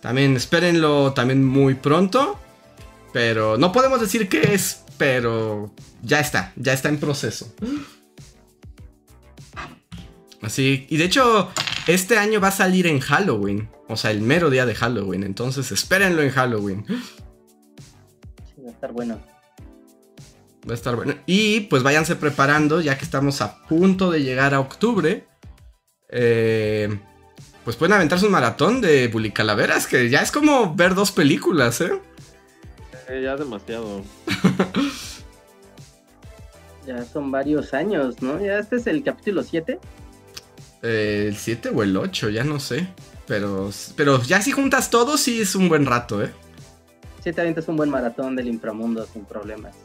A: también espérenlo también muy pronto. Pero no podemos decir qué es, pero ya está, ya está en proceso. Así, y de hecho, este año va a salir en Halloween. O sea, el mero día de Halloween. Entonces, espérenlo en Halloween.
C: Sí, va a estar bueno.
A: Va a estar bueno. Y pues váyanse preparando, ya que estamos a punto de llegar a octubre. Eh, pues pueden aventarse un maratón de Bully Calaveras, que ya es como ver dos películas, ¿eh?
B: Eh, ya demasiado. [LAUGHS]
C: Ya son varios años, ¿no? Ya este es el capítulo 7.
A: Eh, el 7 o el 8, ya no sé. Pero, pero ya si juntas todo, sí es un buen rato, ¿eh?
C: 7 avientas un buen maratón del inframundo sin problemas.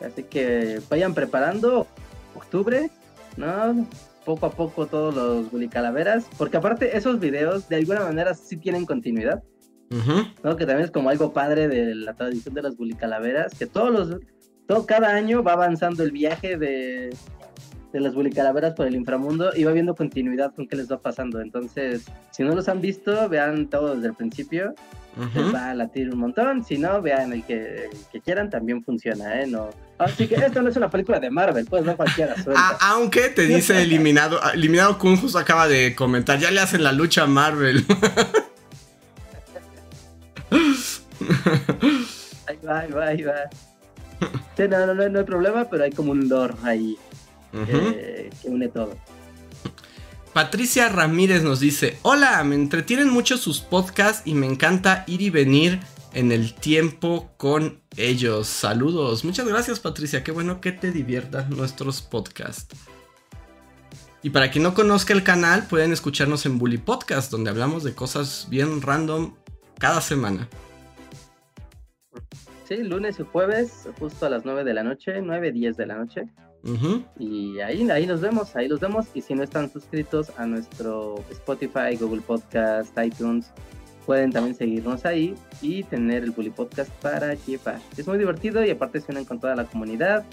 C: Así que vayan preparando octubre, ¿no? Poco a poco todos los Bully Calaveras. Porque aparte esos videos de alguna manera sí tienen continuidad.
A: Ujú.
C: ¿no? Que también es como algo padre de la tradición de las Bully Calaveras. Que todos los... Todo, cada año va avanzando el viaje de, de las Bully Calaveras por el inframundo y va viendo continuidad con qué les va pasando. Entonces, si no los han visto, vean todo desde el principio.
A: Ujú.
C: les va a latir un montón. Si no, vean el que, el que quieran, también funciona, ¿eh? No. Así que esto no es una película de Marvel, pues no cualquiera [LAUGHS] suelta.
A: Ah, aunque te dice eliminado, eliminado Kun acaba de comentar, ya le hacen la lucha a Marvel. [LAUGHS] [LAUGHS]
C: Ahí va, ahí va, ahí va. Sí, no, no, no, no hay problema, pero hay como un lore ahí eh, que une todo.
A: Patricia Ramírez nos dice, hola, me entretienen mucho sus podcasts y me encanta ir y venir en el tiempo con ellos. Saludos. Muchas gracias Patricia, qué bueno que te diviertan nuestros podcasts. Y para quien no conozca el canal, pueden escucharnos en Bully Podcast, donde hablamos de cosas bien random cada semana.
C: Sí, lunes y jueves, justo a las 9 de la noche, 9, 10 de la noche. Y ahí, ahí nos vemos, ahí los vemos. Y si no están suscritos a nuestro Spotify, Google Podcast, iTunes, pueden también seguirnos ahí y tener el Bully Podcast para llevar. Es muy divertido y aparte se unen con toda la comunidad.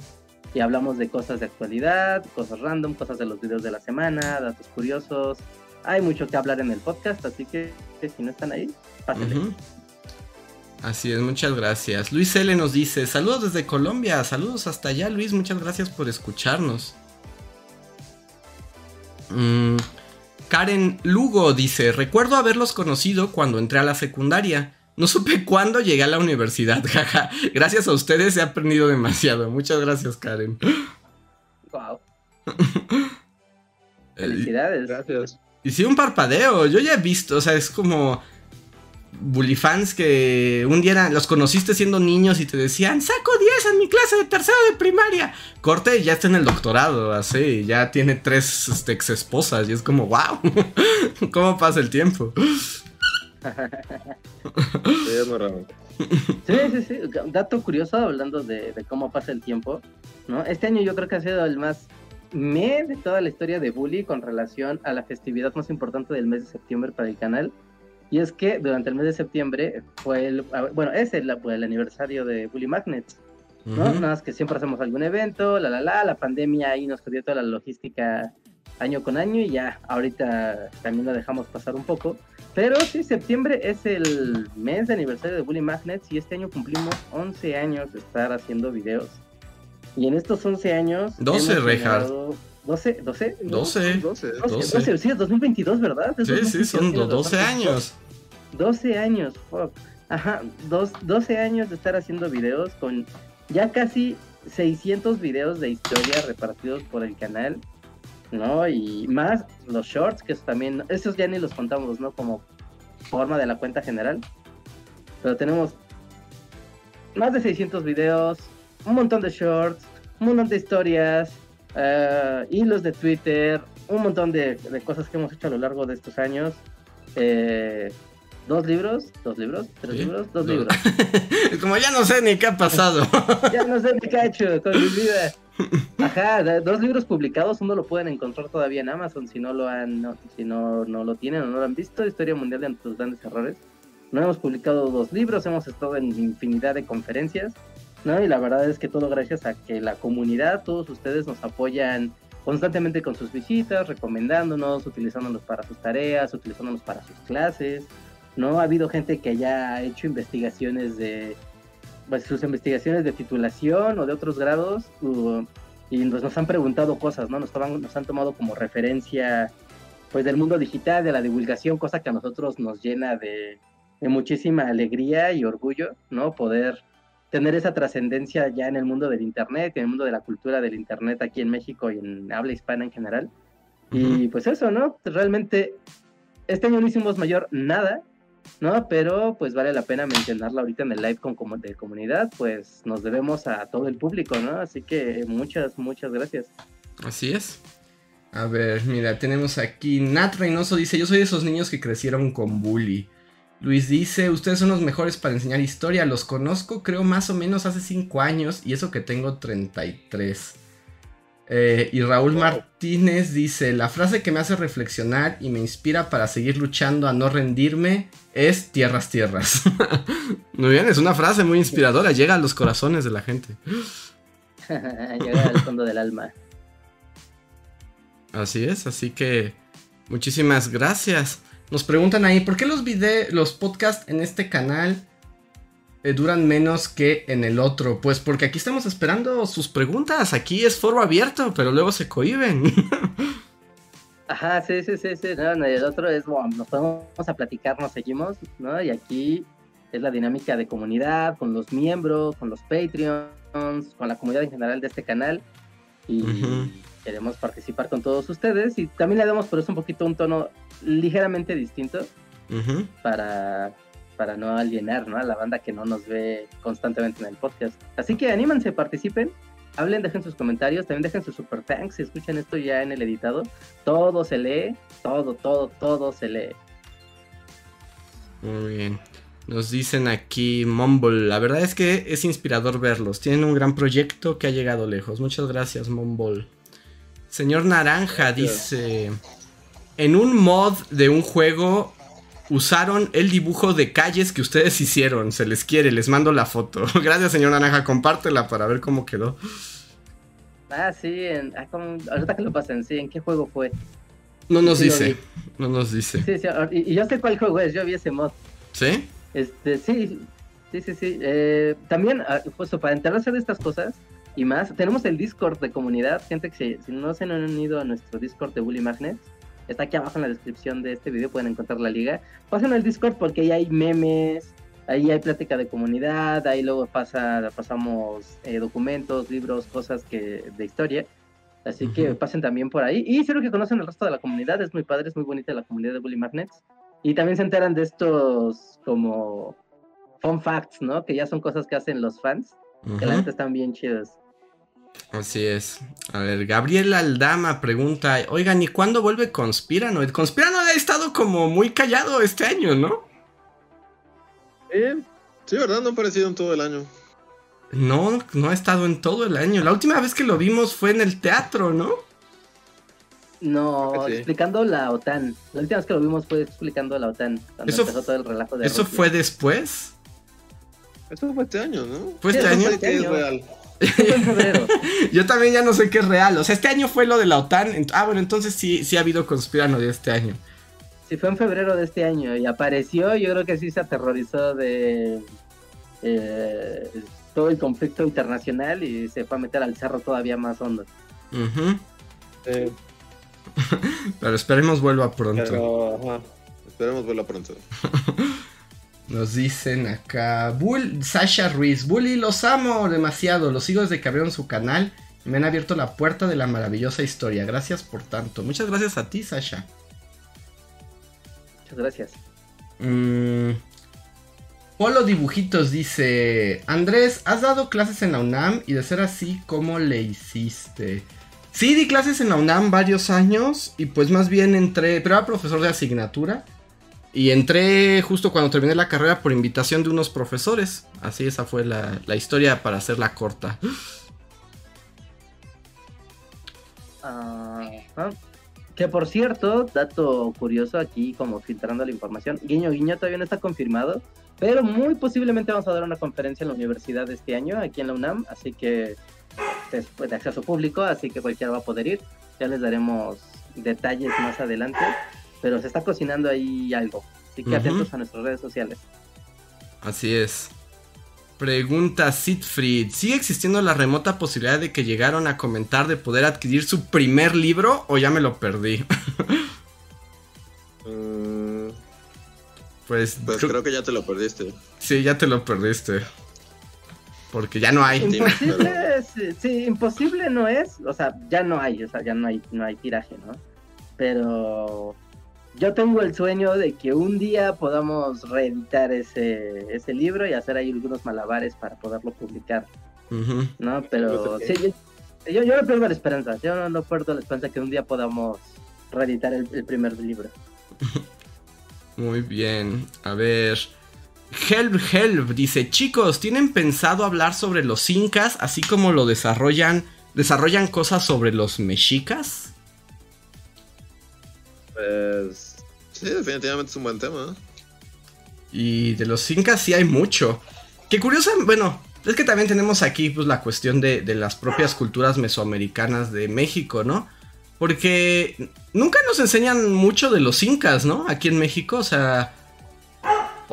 C: Y hablamos de cosas de actualidad, cosas random, cosas de los videos de la semana, datos curiosos. Hay mucho que hablar en el podcast, así que, que si no están ahí, pásenle.
A: Así es, muchas gracias. Luis L nos dice, saludos desde Colombia, saludos hasta allá Luis, muchas gracias por escucharnos. Mm, Karen Lugo dice, recuerdo haberlos conocido cuando entré a la secundaria. No supe [LAUGHS] cuándo llegué a la universidad, [LAUGHS] jaja. Gracias a ustedes he aprendido demasiado. Muchas gracias, Karen.
C: Wow, [LAUGHS]
A: Eh,
C: felicidades.
B: Gracias.
A: Y sí, un parpadeo. Yo ya he visto, o sea, es como. Bully fans que un día eran- los conociste siendo niños y te decían, saco 10 en mi clase de tercero de primaria. Corte y ya está en el doctorado, así, ya tiene tres este, ex esposas y es como, wow, [LAUGHS] ¿cómo pasa el tiempo?
B: Sí.
C: Sí, sí, sí. Dato curioso hablando de, cómo pasa el tiempo. ¿no? Este año yo creo que ha sido el más me de toda la historia de Bully con relación a la festividad más importante del mes de septiembre para el canal. Y es que durante el mes de septiembre fue el, bueno, es el, el aniversario de Bully Magnets. ¿no? Nada más que siempre hacemos algún evento, la la la, la pandemia ahí nos jodió toda la logística año con año y ya ahorita también la dejamos pasar un poco. Pero sí, septiembre es el mes de aniversario de Bully Magnets y este año cumplimos 11 años de estar haciendo videos. Y en estos 11 años...
A: 12, Rehard.
C: 12, 12,
A: 12,
C: 12, 12, sí, es 2022, ¿verdad?
A: sí, sí, son 12 años.
C: 12 años, fuck. Ajá, 12 años de estar haciendo videos con ya casi 600 videos de historia repartidos por el canal, ¿no? Y más los shorts, que también, esos ya ni los contamos, ¿no? Como forma de la cuenta general. Pero tenemos más de 600 videos, un montón de shorts, un montón de historias, uh, hilos de Twitter, un montón de, de, cosas que hemos hecho a lo largo de estos años. Eh, dos libros, dos libros, tres libros, dos libros. [LAUGHS]
A: Como ya no sé ni qué ha pasado. [LAUGHS]
C: ya no sé ni qué ha hecho con mi vida. Ajá, dos libros publicados, uno lo pueden encontrar todavía en Amazon si no lo han, si no, no lo tienen o no lo han visto, Historia Mundial de nuestros grandes errores. No hemos publicado dos libros, hemos estado en infinidad de conferencias, ¿no? Y la verdad es que todo gracias a que la comunidad, todos ustedes nos apoyan constantemente con sus visitas, recomendándonos, utilizándonos para sus tareas, utilizándonos para sus clases, ¿no? Ha habido gente que ya ha hecho investigaciones de, pues, sus investigaciones de titulación o de otros grados, y pues, nos han preguntado cosas, ¿no? Nos, nos han tomado como referencia, pues, del mundo digital, de la divulgación, cosa que a nosotros nos llena de, de muchísima alegría y orgullo, ¿no? Poder tener esa trascendencia ya en el mundo del Internet, en el mundo de la cultura del Internet aquí en México y en habla hispana en general. Y pues eso, ¿no? Realmente este año no hicimos mayor nada, ¿no? Pero pues vale la pena mencionarla ahorita en el live con, de comunidad, pues nos debemos a todo el público, ¿no? Así que muchas, muchas gracias.
A: Así es. A ver, mira, tenemos aquí Nat Reynoso dice, yo soy de esos niños que crecieron con bully. Luis dice, ustedes son los mejores para enseñar historia, los conozco creo más o menos hace 5 años y eso que tengo 33. Eh, y Raúl Martínez dice, la frase que me hace reflexionar y me inspira para seguir luchando a no rendirme es tierras, tierras. [LAUGHS] muy bien, es una frase muy inspiradora, llega a los corazones de la gente. [LAUGHS]
C: llega al fondo del alma.
A: Así es, así que muchísimas gracias. Nos preguntan ahí, ¿por qué los, los podcasts en este canal eh, duran menos que en el otro. Pues porque aquí estamos esperando sus preguntas. Aquí es foro abierto, pero luego se cohiben. [LAUGHS]
C: Ajá, sí, sí, sí, sí. No, el otro es, bueno, nos podemos a platicar, nos seguimos, ¿no? Y aquí es la dinámica de comunidad, con los miembros, con los Patreons, con la comunidad en general de este canal. Y queremos participar con todos ustedes. Y también le damos por eso un poquito un tono ligeramente distinto para para no alienar ¿no? a la banda que no nos ve constantemente en el podcast. Así que anímense, participen, hablen, dejen sus comentarios, también dejen sus super thanks, si escuchan esto ya en el editado. Todo se lee, todo, todo, todo se lee.
A: Muy bien. Nos dicen aquí Mumble. La verdad es que es inspirador verlos. Tienen un gran proyecto que ha llegado lejos. Muchas gracias, Mumble. Señor Naranja dice: En un mod de un juego usaron el dibujo de calles que ustedes hicieron. Se les quiere, les mando la foto. [LAUGHS] Gracias, señor Naranja, compártela para ver cómo quedó.
C: Ah, sí, en, ah, ahorita que lo pasen, sí, ¿en qué juego fue?
A: No nos dice, no nos dice.
C: Sí, sí, y, yo sé cuál juego es, yo vi ese mod.
A: ¿Sí?
C: Este, sí, sí, sí, sí. Eh, también, ah, justo para enterarse de estas cosas y más, tenemos el Discord de comunidad, gente que si no se han unido a nuestro Discord de Bully Magnets, Está aquí abajo en la descripción de este video, pueden encontrar la liga. Pasen al Discord porque ahí hay memes, ahí hay plática de comunidad, ahí luego pasa, pasamos eh, documentos, libros, cosas que de historia. Así que pasen también por ahí. Y espero que conocen el resto de la comunidad, es muy padre, es muy bonita la comunidad de Bully Magnets. Y también se enteran de estos como fun facts, ¿no? Que ya son cosas que hacen los fans, que la gente están bien chidos.
A: Así es. A ver, Gabriel Aldama pregunta, oigan, ¿y cuándo vuelve Conspirano? El Conspirano ha estado como muy callado este año, ¿no?
B: Sí, Sí, ¿verdad? No ha aparecido en todo el año.
A: No, no ha estado en todo el año. La última vez que lo vimos fue en el teatro, ¿no?
C: No,
B: sí.
C: explicando la OTAN. La última vez que lo vimos fue explicando la OTAN. Cuando
A: Eso-
C: empezó todo el relajo de
A: ¿Eso
C: Rusia.
A: fue después?
B: Esto fue este año, ¿no?
A: ¿Fue
C: Sí,
A: este
C: eso
A: año?
C: fue-
B: que es
C: año.
B: real.
C: En [LAUGHS] febrero.
A: Yo también ya no sé qué es real. O sea, este año fue lo de la OTAN. Ah, bueno, entonces sí, sí ha habido conspirano de este año.
C: Sí, fue en febrero de este año y apareció, yo creo que sí se aterrorizó de eh, todo el conflicto internacional y se fue a meter al cerro todavía más hondo.
B: Sí, [LAUGHS]
A: Pero esperemos vuelva pronto.
B: pero, ajá. Esperemos verlo pronto. [LAUGHS]
A: Nos dicen acá. Bull, Sasha Ruiz. Bully, los amo demasiado. Los sigo desde que abrieron su canal. Y me han abierto la puerta de la maravillosa historia. Gracias por tanto. Muchas gracias a ti, Sasha.
C: Muchas gracias.
A: Mm, Polo Dibujitos dice: Andrés, ¿has dado clases en la UNAM? Y de ser así, ¿cómo le hiciste? Sí, di clases en la UNAM varios años. Y pues más bien entré. Pero era profesor de asignatura. Y entré justo cuando terminé la carrera por invitación de unos profesores. Así esa fue la, historia para hacerla corta.
C: Ah, ah. Que por cierto, dato curioso aquí, como filtrando la información, guiño guiño todavía no está confirmado, pero muy posiblemente vamos a dar una conferencia en la universidad este año, aquí en la UNAM, así que es pues, de acceso público, así que cualquiera va a poder ir. Ya les daremos detalles más adelante, pero se está cocinando ahí algo, así que atentos a nuestras redes sociales.
A: Así es. Pregunta Siegfried, ¿sigue existiendo la remota posibilidad de que llegaron a comentar de poder adquirir su primer libro o ya me lo perdí? [LAUGHS]
B: Mm,
A: pues
B: pues
A: creo-
B: creo que ya te lo perdiste.
A: sí, ya te lo perdiste. Porque ya no hay.
C: Imposible, sí, sí, imposible no es, o sea, ya no hay, o sea, ya no hay, no hay tiraje, ¿no? Pero yo tengo el sueño de que un día podamos reeditar ese, ese libro y hacer ahí algunos malabares para poderlo publicar. ¿no? Pero sí, yo, yo, yo no pierdo la esperanza, yo no, no pierdo la esperanza que un día podamos reeditar el, el primer libro. [LAUGHS]
A: Muy bien. A ver. Help, help. Dice, chicos, ¿tienen pensado hablar sobre los incas así como lo desarrollan? ¿Desarrollan cosas sobre los mexicas?
B: Pues. Sí, definitivamente es un buen tema.
A: Y de los incas sí hay mucho. Que curiosa, bueno, es que también tenemos aquí pues la cuestión de, de las propias culturas mesoamericanas de México, ¿no? Porque nunca nos enseñan mucho de los incas, ¿no? Aquí en México, o sea...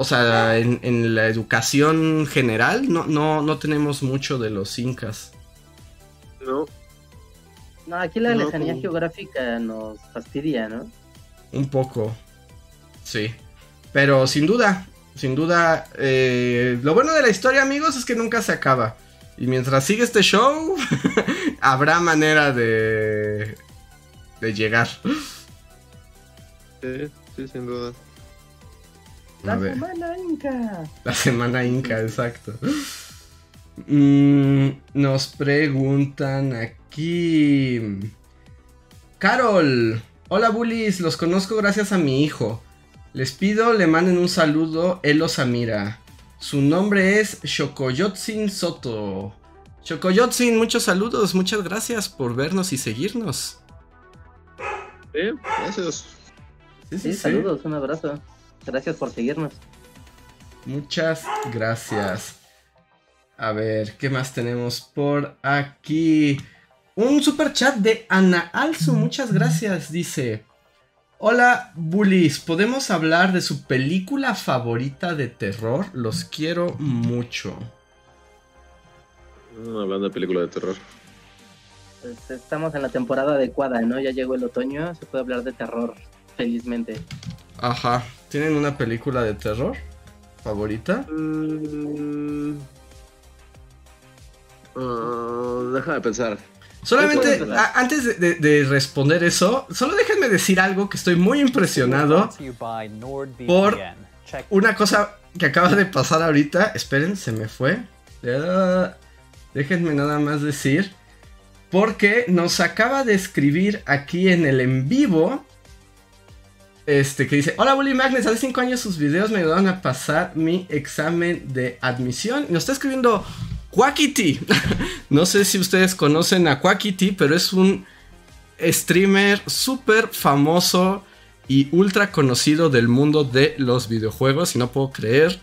A: O sea, en, en la educación general no, no, no tenemos mucho de los incas.
B: No.
C: No, aquí la
B: No,
C: lejanía
B: como-
C: geográfica nos fastidia, ¿no?
A: Un poco. Sí. Pero sin duda, sin duda, eh, lo bueno de la historia, amigos, es que nunca se acaba. Y mientras sigue este show, [LAUGHS] habrá manera de, de llegar.
B: Sí, sí, sin duda.
C: La semana inca.
A: La semana Inca, exacto. Mm, nos preguntan aquí. Carol. Hola bullies, los conozco gracias a mi hijo. Les pido le manden un saludo, él los admira. Su nombre es Shokoyotsin Soto. Shokoyotsin, muchos saludos, muchas gracias por vernos y seguirnos.
B: Sí, gracias.
C: Sí, saludos, un abrazo. Gracias por seguirnos.
A: Muchas gracias. A ver, ¿qué más tenemos por aquí? Un super chat de Ana Alzu, muchas gracias. Dice: Hola, bullies, ¿podemos hablar de su película favorita de terror? Los quiero mucho.
B: Mm, Hablando de película de terror.
C: Pues estamos en la temporada adecuada, ¿no? Ya llegó el otoño, se puede hablar de terror, felizmente.
A: Ajá, ¿tienen una película de terror favorita?
B: Mm, ah, deja de pensar.
A: Solamente, antes de, de- de responder eso, solo déjenme decir algo que estoy muy impresionado. por Una cosa que acaba de pasar ahorita, esperen, se me fue. Déjenme nada más decir. Porque nos acaba de escribir aquí en el en vivo Este que dice, hola Bully Magnets, hace 5 años sus videos me ayudaron a pasar mi examen de admisión. Y nos está escribiendo Quackity. [LAUGHS] no sé si ustedes conocen a Quackity, pero es un streamer súper famoso y ultra conocido del mundo de los videojuegos. Y no puedo creer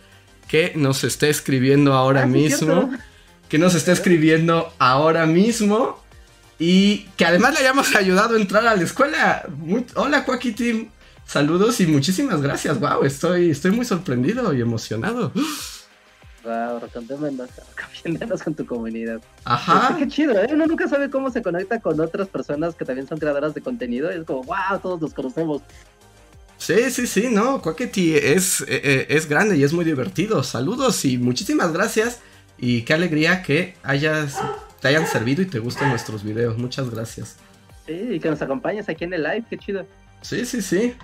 A: que nos esté escribiendo ahora
C: Ah,
A: mismo. Que nos esté escribiendo ahora mismo. Y que además le hayamos ayudado a entrar a la escuela. Muy- Hola, Quackity. Saludos y muchísimas gracias. Wow, estoy, estoy muy sorprendido y emocionado.
C: Wow, recomiéndanos, recomiéndanos con tu comunidad.
A: Ajá.
C: Este, qué chido, ¿eh? Uno nunca sabe cómo se conecta con otras personas que también son creadoras de contenido. Es como, wow, todos nos conocemos.
A: Sí, sí, sí, no, Quackity es, eh, eh, es grande y es muy divertido. Saludos y muchísimas gracias. Y qué alegría que hayas, te hayan servido y te gusten nuestros videos. Muchas gracias.
C: Sí, y que nos acompañes aquí en el live, qué chido.
A: Sí, sí, sí.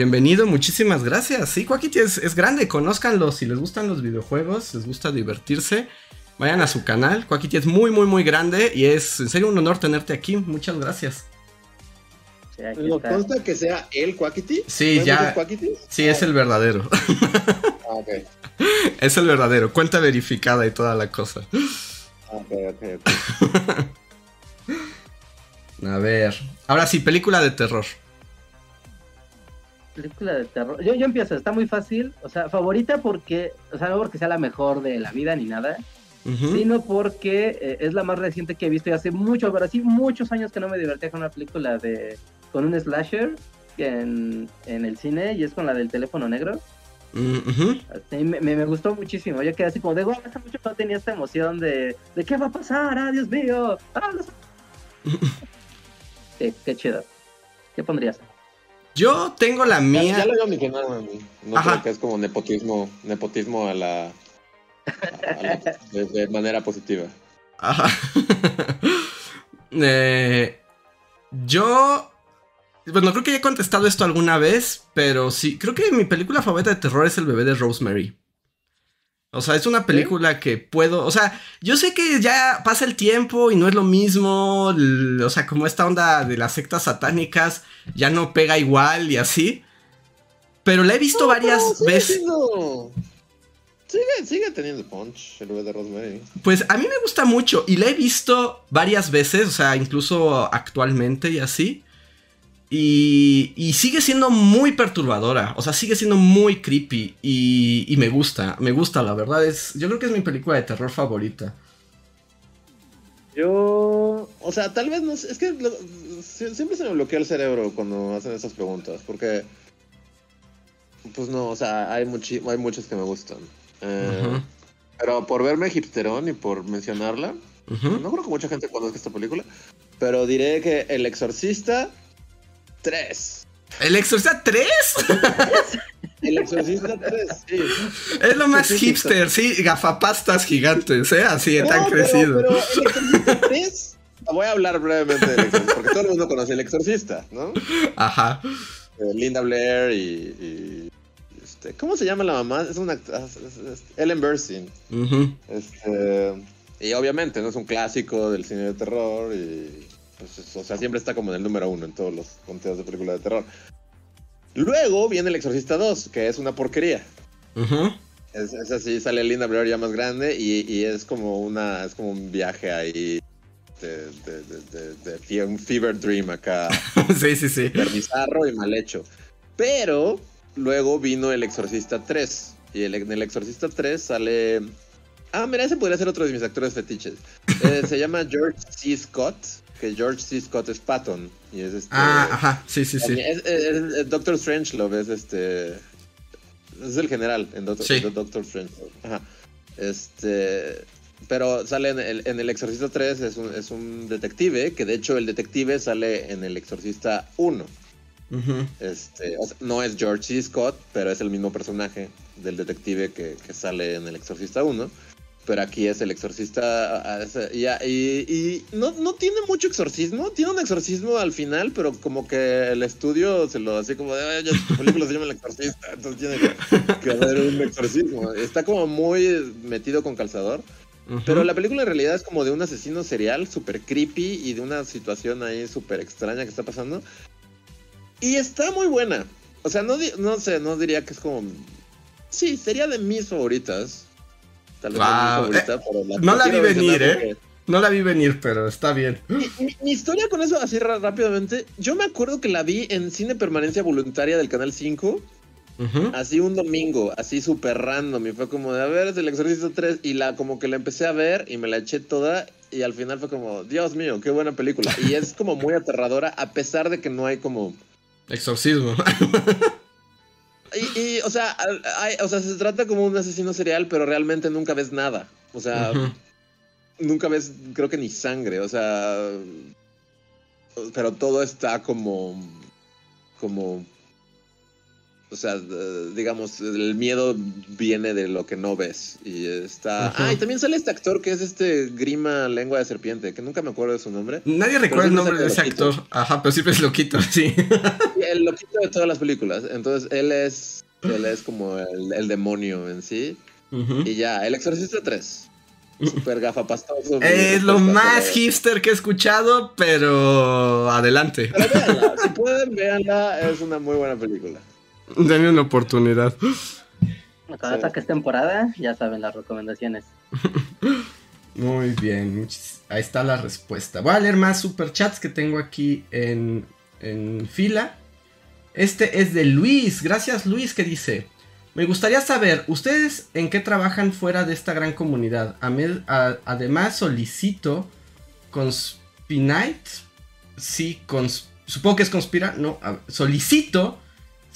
A: Bienvenido, muchísimas gracias. Sí, Quackity es, es grande, conózcanlo. Si les gustan los videojuegos, les gusta divertirse, vayan a su canal. Quackity es muy, muy, muy grande y es en serio un honor tenerte aquí. Muchas gracias.
C: Sí, aquí
B: ¿Nos
C: está.
B: consta que sea el Quackity?
A: Sí,
B: ¿No
A: ya-
B: Quackities?
A: Sí, es el verdadero.
B: Ah, ok. [LAUGHS]
A: es el verdadero. Cuenta verificada y toda la cosa.
B: Ah, Ok, ok, ok. [LAUGHS]
A: A ver. Ahora sí, película de terror.
C: Película de terror. Yo, yo empiezo, está muy fácil. O sea, favorita porque, o sea, no porque sea la mejor de la vida ni nada, sino porque eh, es la más reciente que he visto y hace mucho, pero sí muchos años que no me divertía con una película de con un slasher en, en el cine y es con la del teléfono negro.
A: Mm.
C: Así, me, gustó muchísimo. Yo quedé así como de, wow, hace mucho no tenía esta emoción de, de qué va a pasar, ah, Dios mío. Ah, no sé". [LAUGHS] sí, qué chido. ¿Qué pondrías?
A: Yo tengo la
B: Ya,
A: mía.
B: ya lo había mencionado a mí. No
A: Ajá.
B: creo que es como nepotismo, nepotismo a la, a la- de, de manera positiva.
A: Ajá. [LAUGHS] Eh, yo. Bueno, creo que ya he contestado esto alguna vez, pero sí, creo que mi película favorita de terror es El bebé de Rosemary. O sea, es una película que puedo, o sea, yo sé que ya pasa el tiempo y no es lo mismo, o sea, como esta onda de las sectas satánicas ya no pega igual y así, pero la he visto
B: No,
A: varias
B: sigue
A: veces.
B: siendo- Sigue, sigue teniendo punch el de Rosemary.
A: Pues a mí me gusta mucho y la he visto varias veces, o sea, incluso actualmente y así. Y, y sigue siendo muy perturbadora, o sea, sigue siendo muy creepy y, y me gusta, me gusta, la verdad. Es, yo creo que es mi película de terror favorita.
B: Yo, o sea, tal vez no sé, es que lo- siempre se me bloquea el cerebro cuando hacen esas preguntas, porque, pues no, o sea, hay, muchi hay muchas que me gustan. Eh, Pero por verme hipsterón y por mencionarla, no creo que mucha gente conozca esta película, pero diré que El Exorcista 3.
A: ¿El Exorcista 3?
B: El Exorcista 3, sí.
A: Es lo más hipster, sí, gafapastas gigantes, ¿eh? Así
B: No,
A: tan
B: pero-
A: crecido.
B: Pero, El Exorcista 3, voy a hablar brevemente del Exorcista, porque todo el mundo conoce El Exorcista, ¿no?
A: Ajá.
B: Eh, Linda Blair y, y, este, ¿cómo se llama la mamá? Es una act- es- es- es- Ellen Burstyn.
A: Ujú.
B: Este, y obviamente no es un clásico del cine de terror y o sea, siempre está como en el número uno en todos los conteos de películas de terror. Luego viene El Exorcista 2, que es una porquería. Es, es así, sale Linda Blair ya más grande y, y es como una es como un viaje ahí de, de, de, de- un fever dream acá. [LAUGHS]
A: sí, sí, sí.
B: bizarro y mal hecho. Pero luego vino El Exorcista 3. Y el- en El Exorcista 3 sale. Ah, mira, ese podría ser otro de mis actores fetiches. Eh, se llama George C. Scott. Que George C. Scott es Patton. Y es este.
A: Ah, ajá, sí, sí, sí.
B: Es, es- es- Doctor Strangelove es este. Es el general en Doctor,
A: Sí.
B: Doctor Strangelove. Ajá. Este. Pero sale en el, en el Exorcista 3, es un, es un detective, que de hecho el detective sale en el Exorcista 1.
A: Ujú.
B: Este, o sea, no es George C. Scott, pero es el mismo personaje del detective que, que sale en El Exorcista 1. Pero aquí es el exorcista. Y, y- y no, no tiene mucho exorcismo. Tiene un exorcismo al final, pero como que el estudio se lo así como de. "Ay, ya tu película se llama El Exorcista. Entonces tiene que, que haber un exorcismo. Está como muy metido con calzador. Pero la película en realidad es como de un asesino serial súper creepy y de una situación ahí súper extraña que está pasando. Y está muy buena. O sea, no, no sé, no diría que es como. Sí, sería de mis favoritas. Tal vez no
A: Wow,
B: mi favorita, pero la
A: no la vi venir, ¿eh? No la vi venir, pero está bien. [GASPS]
B: Mi, mi- mi historia con eso, así rápidamente. Yo me acuerdo que la vi en Cine Permanencia Voluntaria del Canal 5.
A: Ujú.
B: Así un domingo, así súper random. Y fue como de, a ver, es el Exorcista 3. Y la como que la empecé a ver y me la eché toda. Y al final fue como, Dios mío, qué buena película. Y es como muy aterradora, a pesar de que no hay como.
A: Exorcismo. [LAUGHS]
B: Y, y, o, sea, hay- o sea, se trata como un asesino serial, pero realmente nunca ves nada. O sea, nunca ves, creo que ni sangre. O sea, pero todo está como. Como. O sea, digamos, el miedo viene de lo que no ves. Y está.
A: Ujú.
B: Ah, y también sale este actor que es este Grima Lengua de Serpiente, que nunca me acuerdo de su nombre.
A: Nadie recuerda el nombre de ese actor. Ajá, pero siempre es loquito, sí.
B: El loquito de todas las películas. Entonces, él es. Él es como el, el demonio en sí. Y ya, El Exorcista 3. Super gafapastoso.
A: Es lo
B: muy
A: más hipster que he escuchado, pero adelante.
B: Pero véanla, si pueden, véanla. Es una muy buena película.
A: Denme una oportunidad.
C: Ahora que es temporada, ya saben las recomendaciones. [LAUGHS]
A: Muy bien, ahí está la respuesta. Voy a leer más superchats que tengo aquí en, en fila. Este es de Luis. Gracias Luis que dice. Me gustaría saber, ¿ustedes en qué trabajan fuera de esta gran comunidad? A- además solicito Conspinite. Sí, cons- supongo que es conspira. No, a- solicito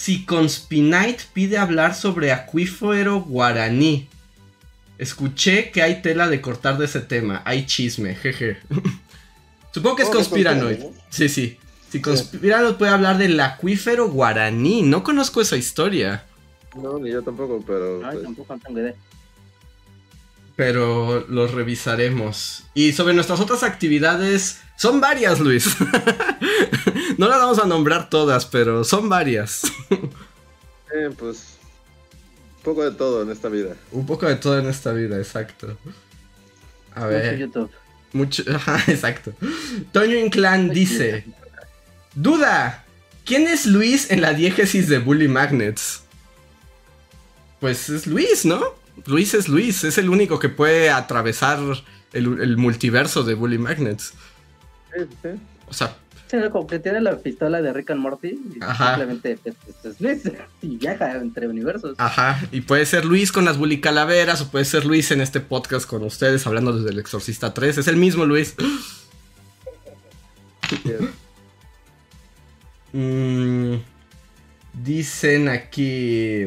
A: si Conspinite pide hablar sobre acuífero guaraní. Escuché que hay tela de cortar de ese tema. Hay chisme, jeje. [LAUGHS] Supongo que es
B: Supongo que es
A: conspiranoid. Sí, sí. Si conspiranoid puede hablar del acuífero guaraní. No conozco esa historia.
B: No, ni yo tampoco, pero.
C: Ay,
B: pues,
C: tampoco no tengo idea.
A: Pero lo revisaremos. Y sobre nuestras otras actividades. Son varias, Luis. [LAUGHS] no las vamos a nombrar todas, pero son varias. [LAUGHS]
B: eh, pues. Un poco de todo en esta vida.
A: Un poco de todo en esta vida, exacto. A
C: Mucho
A: ver.
C: YouTube.
A: Mucho, [LAUGHS] ajá, exacto. Toño Inclán dice: Duda, ¿quién es Luis en la diégesis de Bully Magnets? Pues es Luis, ¿no? Luis es Luis, es el único que puede atravesar el, el multiverso de Bully Magnets.
B: Sí, sí.
A: O sea,
C: Sí, no, como que tiene la pistola de Rick and Morty. Y
A: Ajá.
C: Simplemente pues, pues, es Luis [LAUGHS] y viaja entre universos.
A: ajá, y puede ser Luis con las Bully Calaveras, o puede ser Luis en este podcast con ustedes hablando desde el Exorcista 3. Es el mismo Luis. [LAUGHS] Mm, dicen aquí.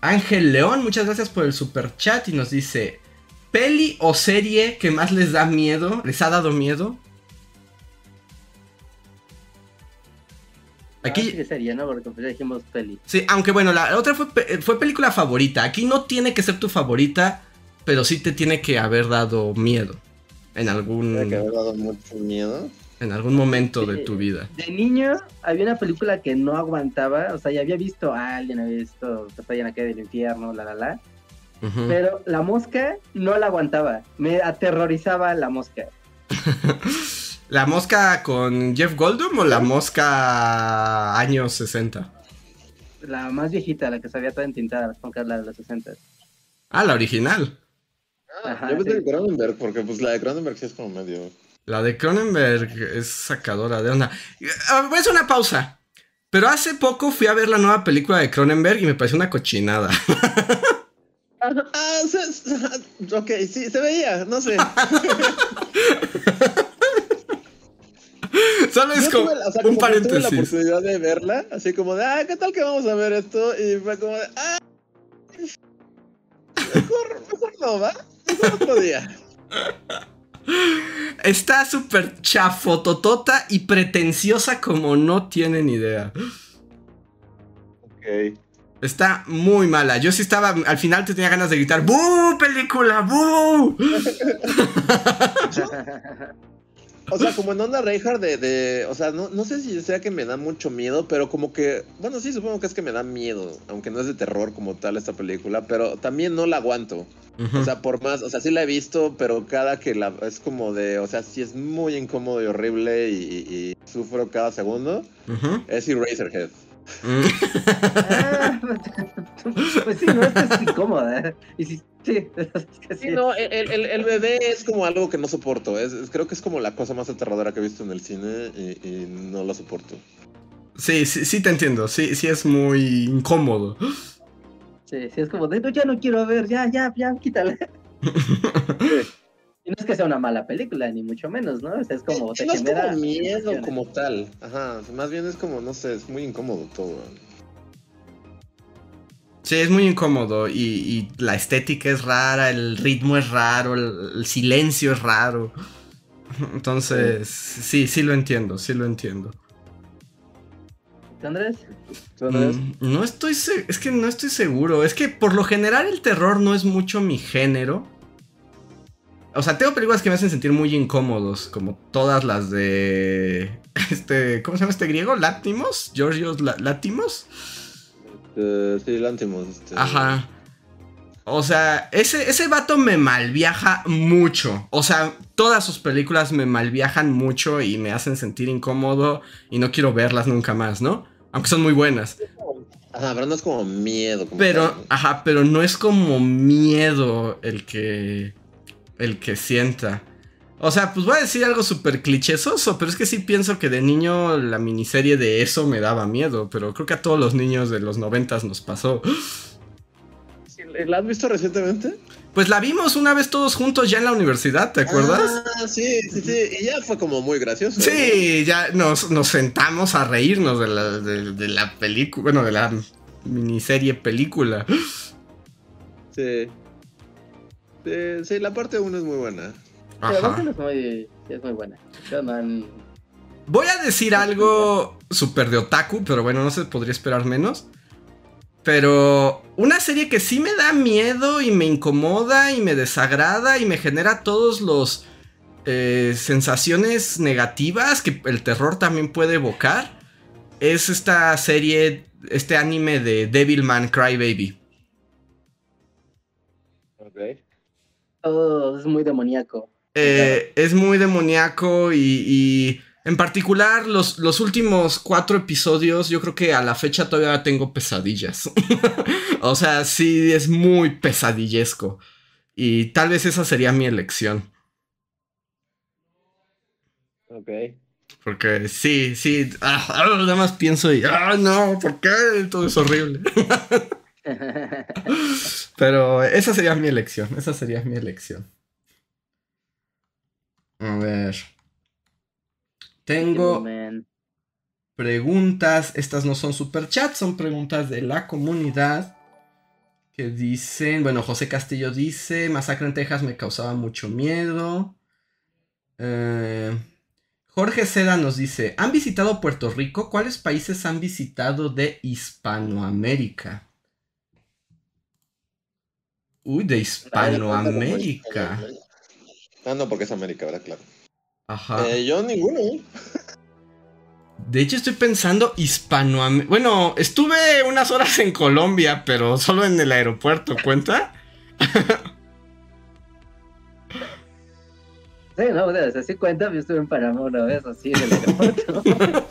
A: Ángel León, muchas gracias por el super chat y nos dice: ¿Peli o serie que más les da miedo? ¿Les ha dado miedo?
C: Aquí sí sería, ¿no? Porque pues ya dijimos peli.
A: sí, aunque bueno, la otra fue, fue película favorita. Aquí no tiene que ser tu favorita, pero sí te tiene que haber dado miedo en algún,
B: Tiene que haber dado mucho miedo.
A: en algún momento de tu vida.
C: De niño había una película que no aguantaba, o sea, ya había visto a alguien, había visto que está en aquí del infierno, la la la, pero la mosca no la aguantaba, me aterrorizaba la mosca. [LAUGHS]
A: ¿La mosca con Jeff Goldblum o la mosca años 60?
C: La más viejita, la que sabía toda entintada, con que la de los 60.
A: Ah, la original.
B: Ah,
C: Ajá,
B: yo pensé
C: sí.
B: que Cronenberg, porque pues la de Cronenberg sí es como medio.
A: La de Cronenberg es sacadora de onda. Ah, Voy a hacer una pausa. Pero hace poco fui a ver la nueva película de Cronenberg y me pareció una cochinada.
B: Ah, se- se- ok, sí, se veía, no sé. [LAUGHS]
A: Solo es
B: Yo
A: como
B: tuve, o sea,
A: un
B: como que tuve la
A: paréntesis.
B: oportunidad de verla, así como de, ah, ¿qué tal que vamos a ver esto? Y fue como de, ah, mejor, mejor no, ¿va? Mejor otro día. [LAUGHS]
A: Está súper chafototota y pretenciosa como no tienen idea.
B: Ok.
A: Está muy mala. Yo sí estaba, al final te tenía ganas de gritar, ¡Bú, película! ¡Bú! [LAUGHS] [LAUGHS]
B: O sea, como en onda Reinhardt de, de, o sea, no, no sé si sea que me da mucho miedo, pero como que, bueno, sí, supongo que es que me da miedo, aunque no es de terror como tal esta película, pero también no la aguanto. O sea, por más, o sea, sí la he visto, pero cada que la, es como de, o sea, sí es muy incómodo y horrible y, y- y sufro cada segundo, es Eraserhead.
C: Ah, pues sí, no, es que es incómoda. Y sí, sí,
B: no, el, el- el bebé es como algo que no soporto. Es, es- creo que es como la cosa más aterradora que he visto en el cine y, y no la soporto.
A: Sí, sí, sí te entiendo. Sí, sí es muy incómodo.
C: Sí, sí, es como de, no, ya no quiero ver, ya, ya, ya, quítala. [LAUGHS] Y no es que sea una mala película, ni mucho menos, ¿no? O sea, es como,
B: Sí,
C: te
B: no es
C: genera
B: como miedo
C: emociones.
B: como tal. Ajá, más bien es como, no sé, es muy incómodo todo.
A: Sí, es muy incómodo y, y la estética es rara, el ritmo es raro, el, el silencio es raro. [LAUGHS] Entonces, sí, sí lo entiendo, sí lo entiendo.
C: Andrés?
A: Mm, no estoy es que no estoy seguro. Es que por lo general el terror no es mucho mi género. O sea, tengo películas que me hacen sentir muy incómodos, como todas las de este, ¿cómo se llama este griego? Látimos, Georgios La- Látimos.
B: Eh, sí, Lantimos. Este,
A: Ajá. O sea, ese, ese vato me malviaja mucho. O sea, todas sus películas me malviajan mucho y me hacen sentir incómodo y no quiero verlas nunca más, ¿no? Aunque son muy buenas.
B: Ajá, pero no es como miedo. Como
A: Pero, ajá, pero no es como miedo el que. El que sienta. O sea, pues voy a decir algo súper clichésoso, pero es que sí pienso que de niño la miniserie de eso me daba miedo, pero creo que a todos los niños de los noventas nos pasó.
B: ¿La has visto recientemente?
A: Pues la vimos una vez todos juntos ya en la universidad, ¿te acuerdas?
B: Ah, sí, sí, sí. Y ya fue como muy gracioso.
A: Sí, ya nos, nos sentamos a reírnos de la, de, de la película, bueno, de la miniserie película.
B: Sí. Sí, sí, la parte 1 es muy buena.
C: Pero
A: Ajá.
C: es muy, es muy buena.
A: Voy a decir algo súper de otaku, pero bueno, no se podría esperar menos. Pero una serie que sí me da miedo y me incomoda y me desagrada y me genera todos los eh, sensaciones negativas que el terror también puede evocar es esta serie, este anime de Devilman Crybaby.
B: Ok.
C: Todo es muy demoníaco.
A: Eh, es muy demoníaco y, y en particular los, los últimos cuatro episodios yo creo que a la fecha todavía tengo pesadillas. [LAUGHS] o sea, sí es muy pesadillesco. Y tal vez esa sería mi elección.
B: Ok.
A: Porque sí, sí, ah, ah, nada más pienso y, ah, no, ¿por qué? Todo es horrible. [LAUGHS] [LAUGHS] Pero esa sería mi elección, esa sería mi elección. A ver. Tengo preguntas, estas no son superchats, son preguntas de la comunidad. Que dicen, bueno, José Castillo dice, Masacre en Texas me causaba mucho miedo. Eh, Jorge Seda nos dice, ¿han visitado Puerto Rico? ¿Cuáles países han visitado de Hispanoamérica? Uy, de Hispanoamérica.
B: Ah, no, porque es América, ¿verdad? Claro.
A: Ajá.
B: Eh, yo ninguno. ¿eh? [LAUGHS]
A: De hecho, estoy pensando Hispanoamérica. Bueno, estuve unas horas en Colombia, pero solo en el aeropuerto, ¿cuenta? [LAUGHS]
C: Sí, no, o sea, sí cuenta, yo estuve en Panamá una vez, así en el aeropuerto. [LAUGHS]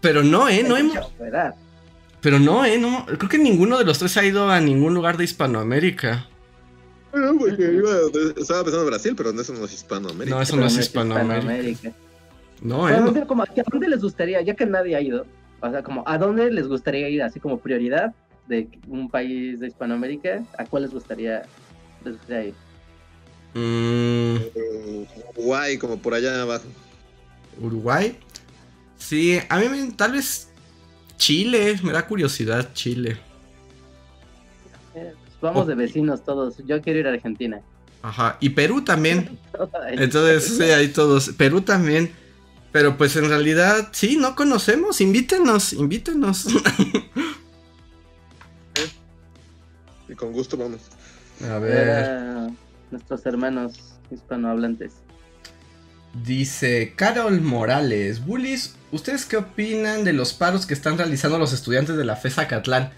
A: Pero no, ¿eh? No
C: Hay
A: hemos...
C: mucha variedad.
A: Pero no, ¿eh? No. Creo que ninguno de los tres ha ido a ningún lugar de Hispanoamérica.
B: No, porque iba- estaba pensando en Brasil, pero no, eso no es Hispanoamérica.
A: No, eso no es Hispanoamérica. No, ¿eh?
C: Bueno, como, ¿A dónde les gustaría, ya que nadie ha ido, o sea, como, ¿a dónde les gustaría ir así como prioridad de un país de Hispanoamérica? ¿A cuál les gustaría, les gustaría ir?
A: Mm,
B: Uruguay, como por allá abajo.
A: Uruguay. Sí, a mí tal vez Chile. Me da curiosidad Chile.
C: Eh, pues vamos de vecinos todos. Yo quiero ir a Argentina.
A: Ajá. Y Perú también. [LAUGHS] Entonces, sí, ahí todos. Perú también. Pero pues en realidad, sí, no conocemos. Invítenos, invítenos.
B: Y con gusto vamos.
A: A
C: ver a nuestros hermanos hispanohablantes.
A: Dice Carol Morales. Bullies, ¿ustedes qué opinan de los paros que están realizando los estudiantes de la FESA Catlán?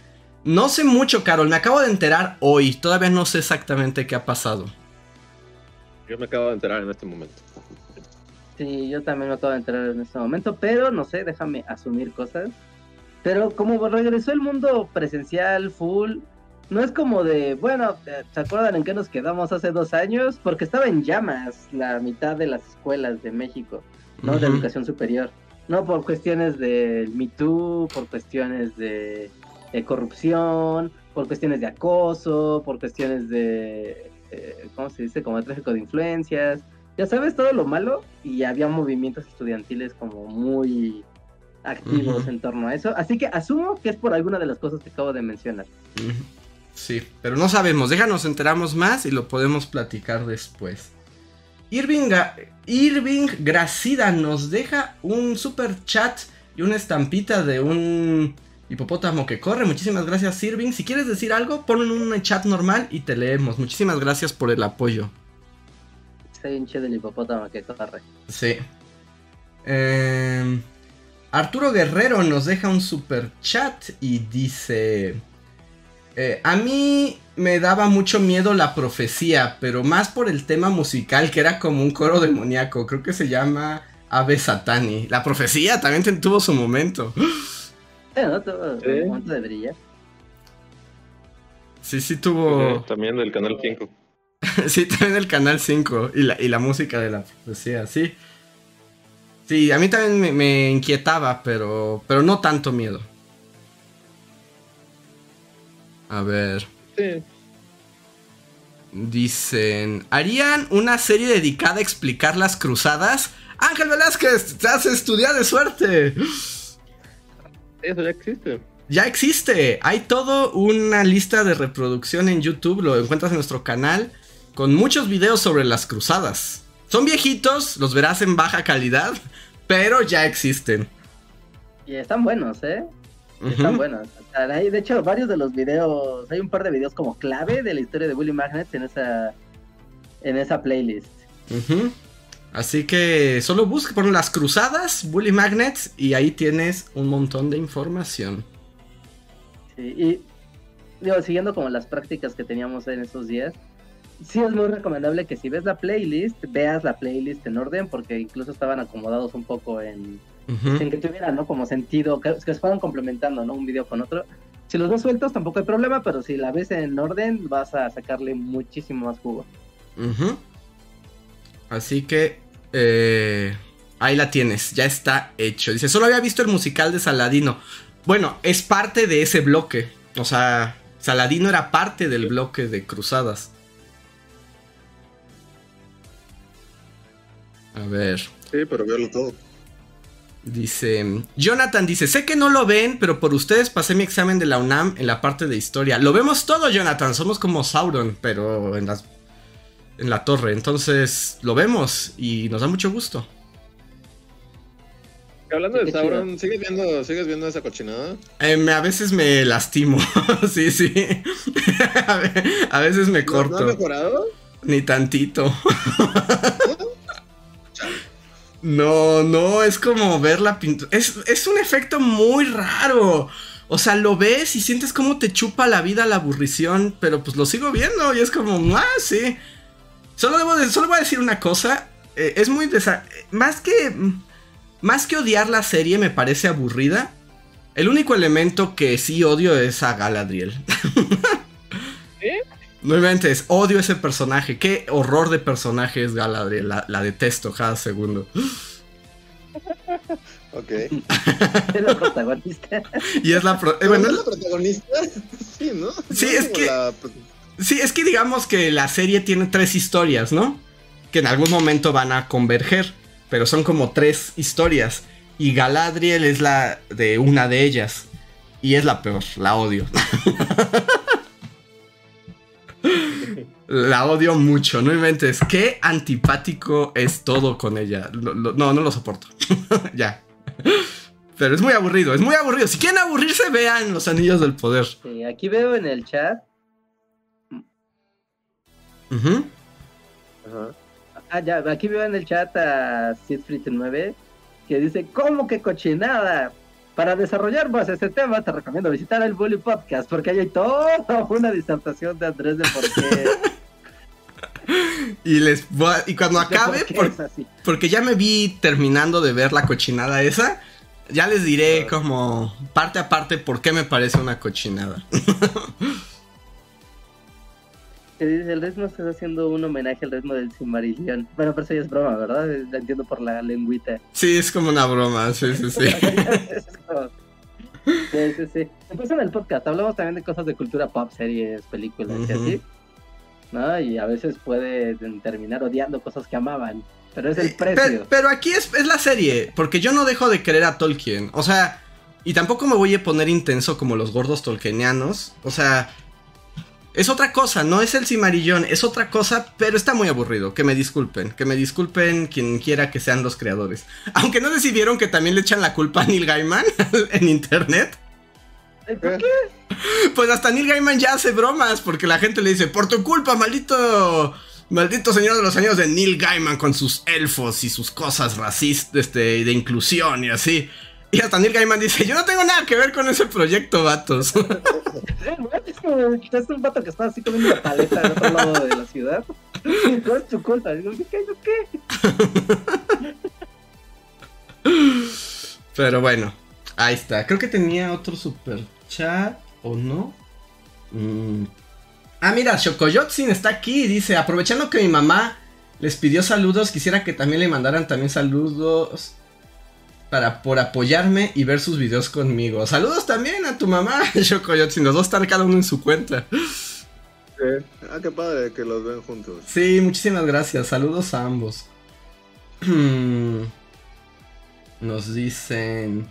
A: No sé mucho, Carol. Me acabo de enterar hoy. Todavía no sé exactamente qué ha pasado.
B: Yo me acabo de enterar en este momento.
C: Sí, yo también me acabo de entrar en este momento, pero no sé, déjame asumir cosas. Pero como regresó el mundo presencial, full, no es como de, bueno, ¿se acuerdan en qué nos quedamos hace dos años? Porque estaba en llamas la mitad de las escuelas de México, ¿no? De educación superior. No por cuestiones de Me Too, por cuestiones de, de corrupción, por cuestiones de acoso, por cuestiones de, eh, ¿cómo se dice? Como de tráfico de influencias. Ya sabes, todo lo malo y había movimientos estudiantiles como muy activos en torno a eso. Así que asumo que es por alguna de las cosas que acabo de mencionar.
A: Sí, pero no sabemos. Déjanos enteramos más y lo podemos platicar después. Irving, Irving Gracida nos deja un super chat y una estampita de un hipopótamo que corre. Muchísimas gracias, Irving. Si quieres decir algo, pon en un chat normal y te leemos. Muchísimas gracias por el apoyo.
C: Soy un che del hipopótamo que corre.
A: Sí. Eh, Arturo Guerrero nos deja un super chat y dice: eh, A mí me daba mucho miedo la profecía, pero más por el tema musical que era como un coro demoníaco. Creo que se llama Ave Satani. La profecía también ten- tuvo su momento. [GASPS]
C: Bueno, todo
B: Sí.
C: un momento de brillar.
A: Sí, sí tuvo.
B: También del canal 5. [LAUGHS]
A: Sí, también el canal 5 y la, y la música de la profecía, sí. Sí, a mí también me, me inquietaba, pero, pero no tanto miedo. A ver,
B: Sí.
A: dicen, ¿harían una serie dedicada a explicar las cruzadas? Ángel Velázquez, te has estudiado de suerte.
B: Eso ya existe.
A: Ya existe, hay todo una lista de reproducción en YouTube, lo encuentras en nuestro canal, con muchos videos sobre las cruzadas. Son viejitos, los verás en baja calidad, [LAUGHS] pero ya existen.
C: Y están buenos, ¿eh? Están
A: Ujú.
C: buenos. O sea, hay, de hecho, varios de los videos, hay un par de videos como clave de la historia de Willy Magnets en esa, en esa playlist.
A: Así que solo busca por las cruzadas, Bully Magnets, y ahí tienes un montón de información.
C: Sí, y digo, siguiendo como las prácticas que teníamos en esos días, sí es muy recomendable que si ves la playlist, veas la playlist en orden, porque incluso estaban acomodados un poco en, En que tuvieran, ¿no? Como sentido, que, que se fueran complementando, ¿no? Un video con otro. Si los ves sueltos tampoco hay problema, pero si la ves en orden vas a sacarle muchísimo más jugo.
A: Ujú. Así que eh, ahí la tienes, ya está hecho. Dice, solo había visto el musical de Saladino. Bueno, es parte de ese bloque. O sea, Saladino era parte del bloque de Cruzadas. A ver.
B: Sí, pero véalo todo.
A: Dice, Jonathan dice, sé que no lo ven, pero por ustedes pasé mi examen de la UNAM en la parte de historia. Lo vemos todo, Jonathan, somos como Sauron, pero en, las, en la torre. Entonces, lo vemos y nos da mucho gusto.
B: Hablando de Sauron, ¿sigues viendo, ¿sigues viendo esa cochinada?
A: Eh, a veces me lastimo, [LAUGHS] sí, sí. [LAUGHS] a, ve- a veces me
B: ¿No,
A: corto,
B: ¿No ha mejorado?
A: ni tantito. No, no, es como ver la pintura. Es, es un efecto muy raro. O sea, lo ves y sientes como te chupa la vida la aburrición, pero pues lo sigo viendo y es como, ah, sí. Solo, debo de- solo voy a decir una cosa. eh, es muy desa- Más que. Más que odiar la serie, me parece aburrida. El único elemento que sí odio es a Galadriel. [LAUGHS]
B: ¿Eh?
A: Nuevamente es odio ese personaje. Qué horror de personaje es Galadriel. La, la detesto cada segundo.
B: Ok. [LAUGHS]
C: Es la protagonista.
A: Y es la. pro- eh, bueno,
B: ¿no es la protagonista? [LAUGHS] Sí, ¿no?
A: Sí,
B: ¿No
A: es que-
B: la-
A: Sí, es que digamos que la serie tiene tres historias, ¿no? Que en algún momento van a converger, pero son como tres historias. Y Galadriel es la de una de ellas. Y es la peor, la odio. [LAUGHS] la odio mucho, no inventes. Qué antipático es todo con ella. Lo- lo- no, no lo soporto. [LAUGHS] ya. Pero es muy aburrido, es muy aburrido. Si quieren aburrirse, vean los anillos del poder.
C: Sí, aquí veo en el chat.
B: Ajá.
C: Ah, ya, aquí veo en el chat a Sidfrit9 que dice, ¿cómo que cochinada? Para desarrollar más este tema, te recomiendo visitar el Bully Podcast, porque ahí hay toda una disertación de Andrés de por qué. [LAUGHS]
A: Y les voy a- y cuando acabe,
C: ¿Por
A: porque ya me vi terminando de ver la cochinada esa, ya les diré como parte a parte por qué me parece una cochinada. [LAUGHS]
C: El ritmo está haciendo un homenaje al ritmo del Silmarillion. Bueno, pero eso ya es broma, ¿verdad? La entiendo por la lengüita.
A: Sí, es como una broma, sí, sí, sí. [LAUGHS]
C: Sí, sí, sí. Después en el podcast hablamos también de cosas de cultura pop, series, películas y así. ¿No? Y a veces puede terminar odiando cosas que amaban. Pero es el
A: Eh, Pero,
C: precio.
A: pero aquí es, es la serie, porque yo no dejo de querer a Tolkien. O sea, y tampoco me voy a poner intenso como los gordos tolkienianos. O sea, es otra cosa, no es el cimarillón, es otra cosa, pero está muy aburrido. Que me disculpen, que me disculpen quien quiera que sean los creadores. [LAUGHS] Aunque no vieron que también le echan la culpa a Neil Gaiman [LAUGHS] en internet.
C: ¿Por
B: ¿Qué? [LAUGHS]
A: Pues hasta Neil Gaiman ya hace bromas, porque la gente le dice, por tu culpa, maldito, maldito señor de los años de Neil Gaiman con sus elfos y sus cosas racistas, este, de inclusión y así. Y hasta Neil Gaiman dice, yo no tengo nada que ver con ese proyecto, vatos. [LAUGHS]
C: Es como es un vato que está así comiendo una paleta al otro lado de la ciudad. [LAUGHS] No es tu culpa. Digo, ¿qué? ¿Yo qué?
A: Pero bueno, ahí está. Creo que tenía otro super chat, ¿o no? Mm. Ah, mira, Shokoyotsin está aquí dice, aprovechando que mi mamá les pidió saludos, quisiera que también le mandaran también saludos para por apoyarme y ver sus videos conmigo. Saludos también a tu mamá, [LAUGHS] Shokoyotsin. Los dos están cada uno en su cuenta.
B: Ah, qué padre que los ven juntos.
A: Sí, muchísimas gracias. Saludos a ambos. [CLEARS THROAT] Nos dicen.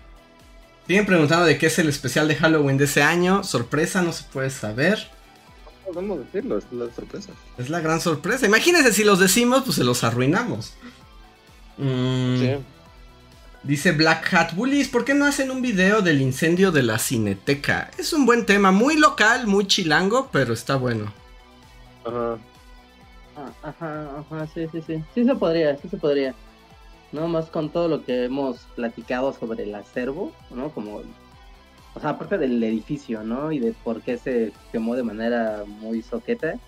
A: Siguen preguntando de qué es el especial de Halloween de ese año. Sorpresa, no se puede saber.
B: Podemos decirlo, es la sorpresa.
A: Es la gran sorpresa. Imagínense si los decimos, pues se los arruinamos. Mm,
B: Sí.
A: Dice Black Hat Bullies, ¿por qué no hacen un video del incendio de la cineteca? Es un buen tema, muy local, muy chilango, pero está bueno.
B: Ajá.
C: Ah, Ajá, ajá, sí, sí, sí. Sí se podría, sí se podría. No más con todo lo que hemos platicado sobre el acervo, ¿no? Como, o sea, aparte del edificio, ¿no? Y de por qué se quemó de manera muy soqueta.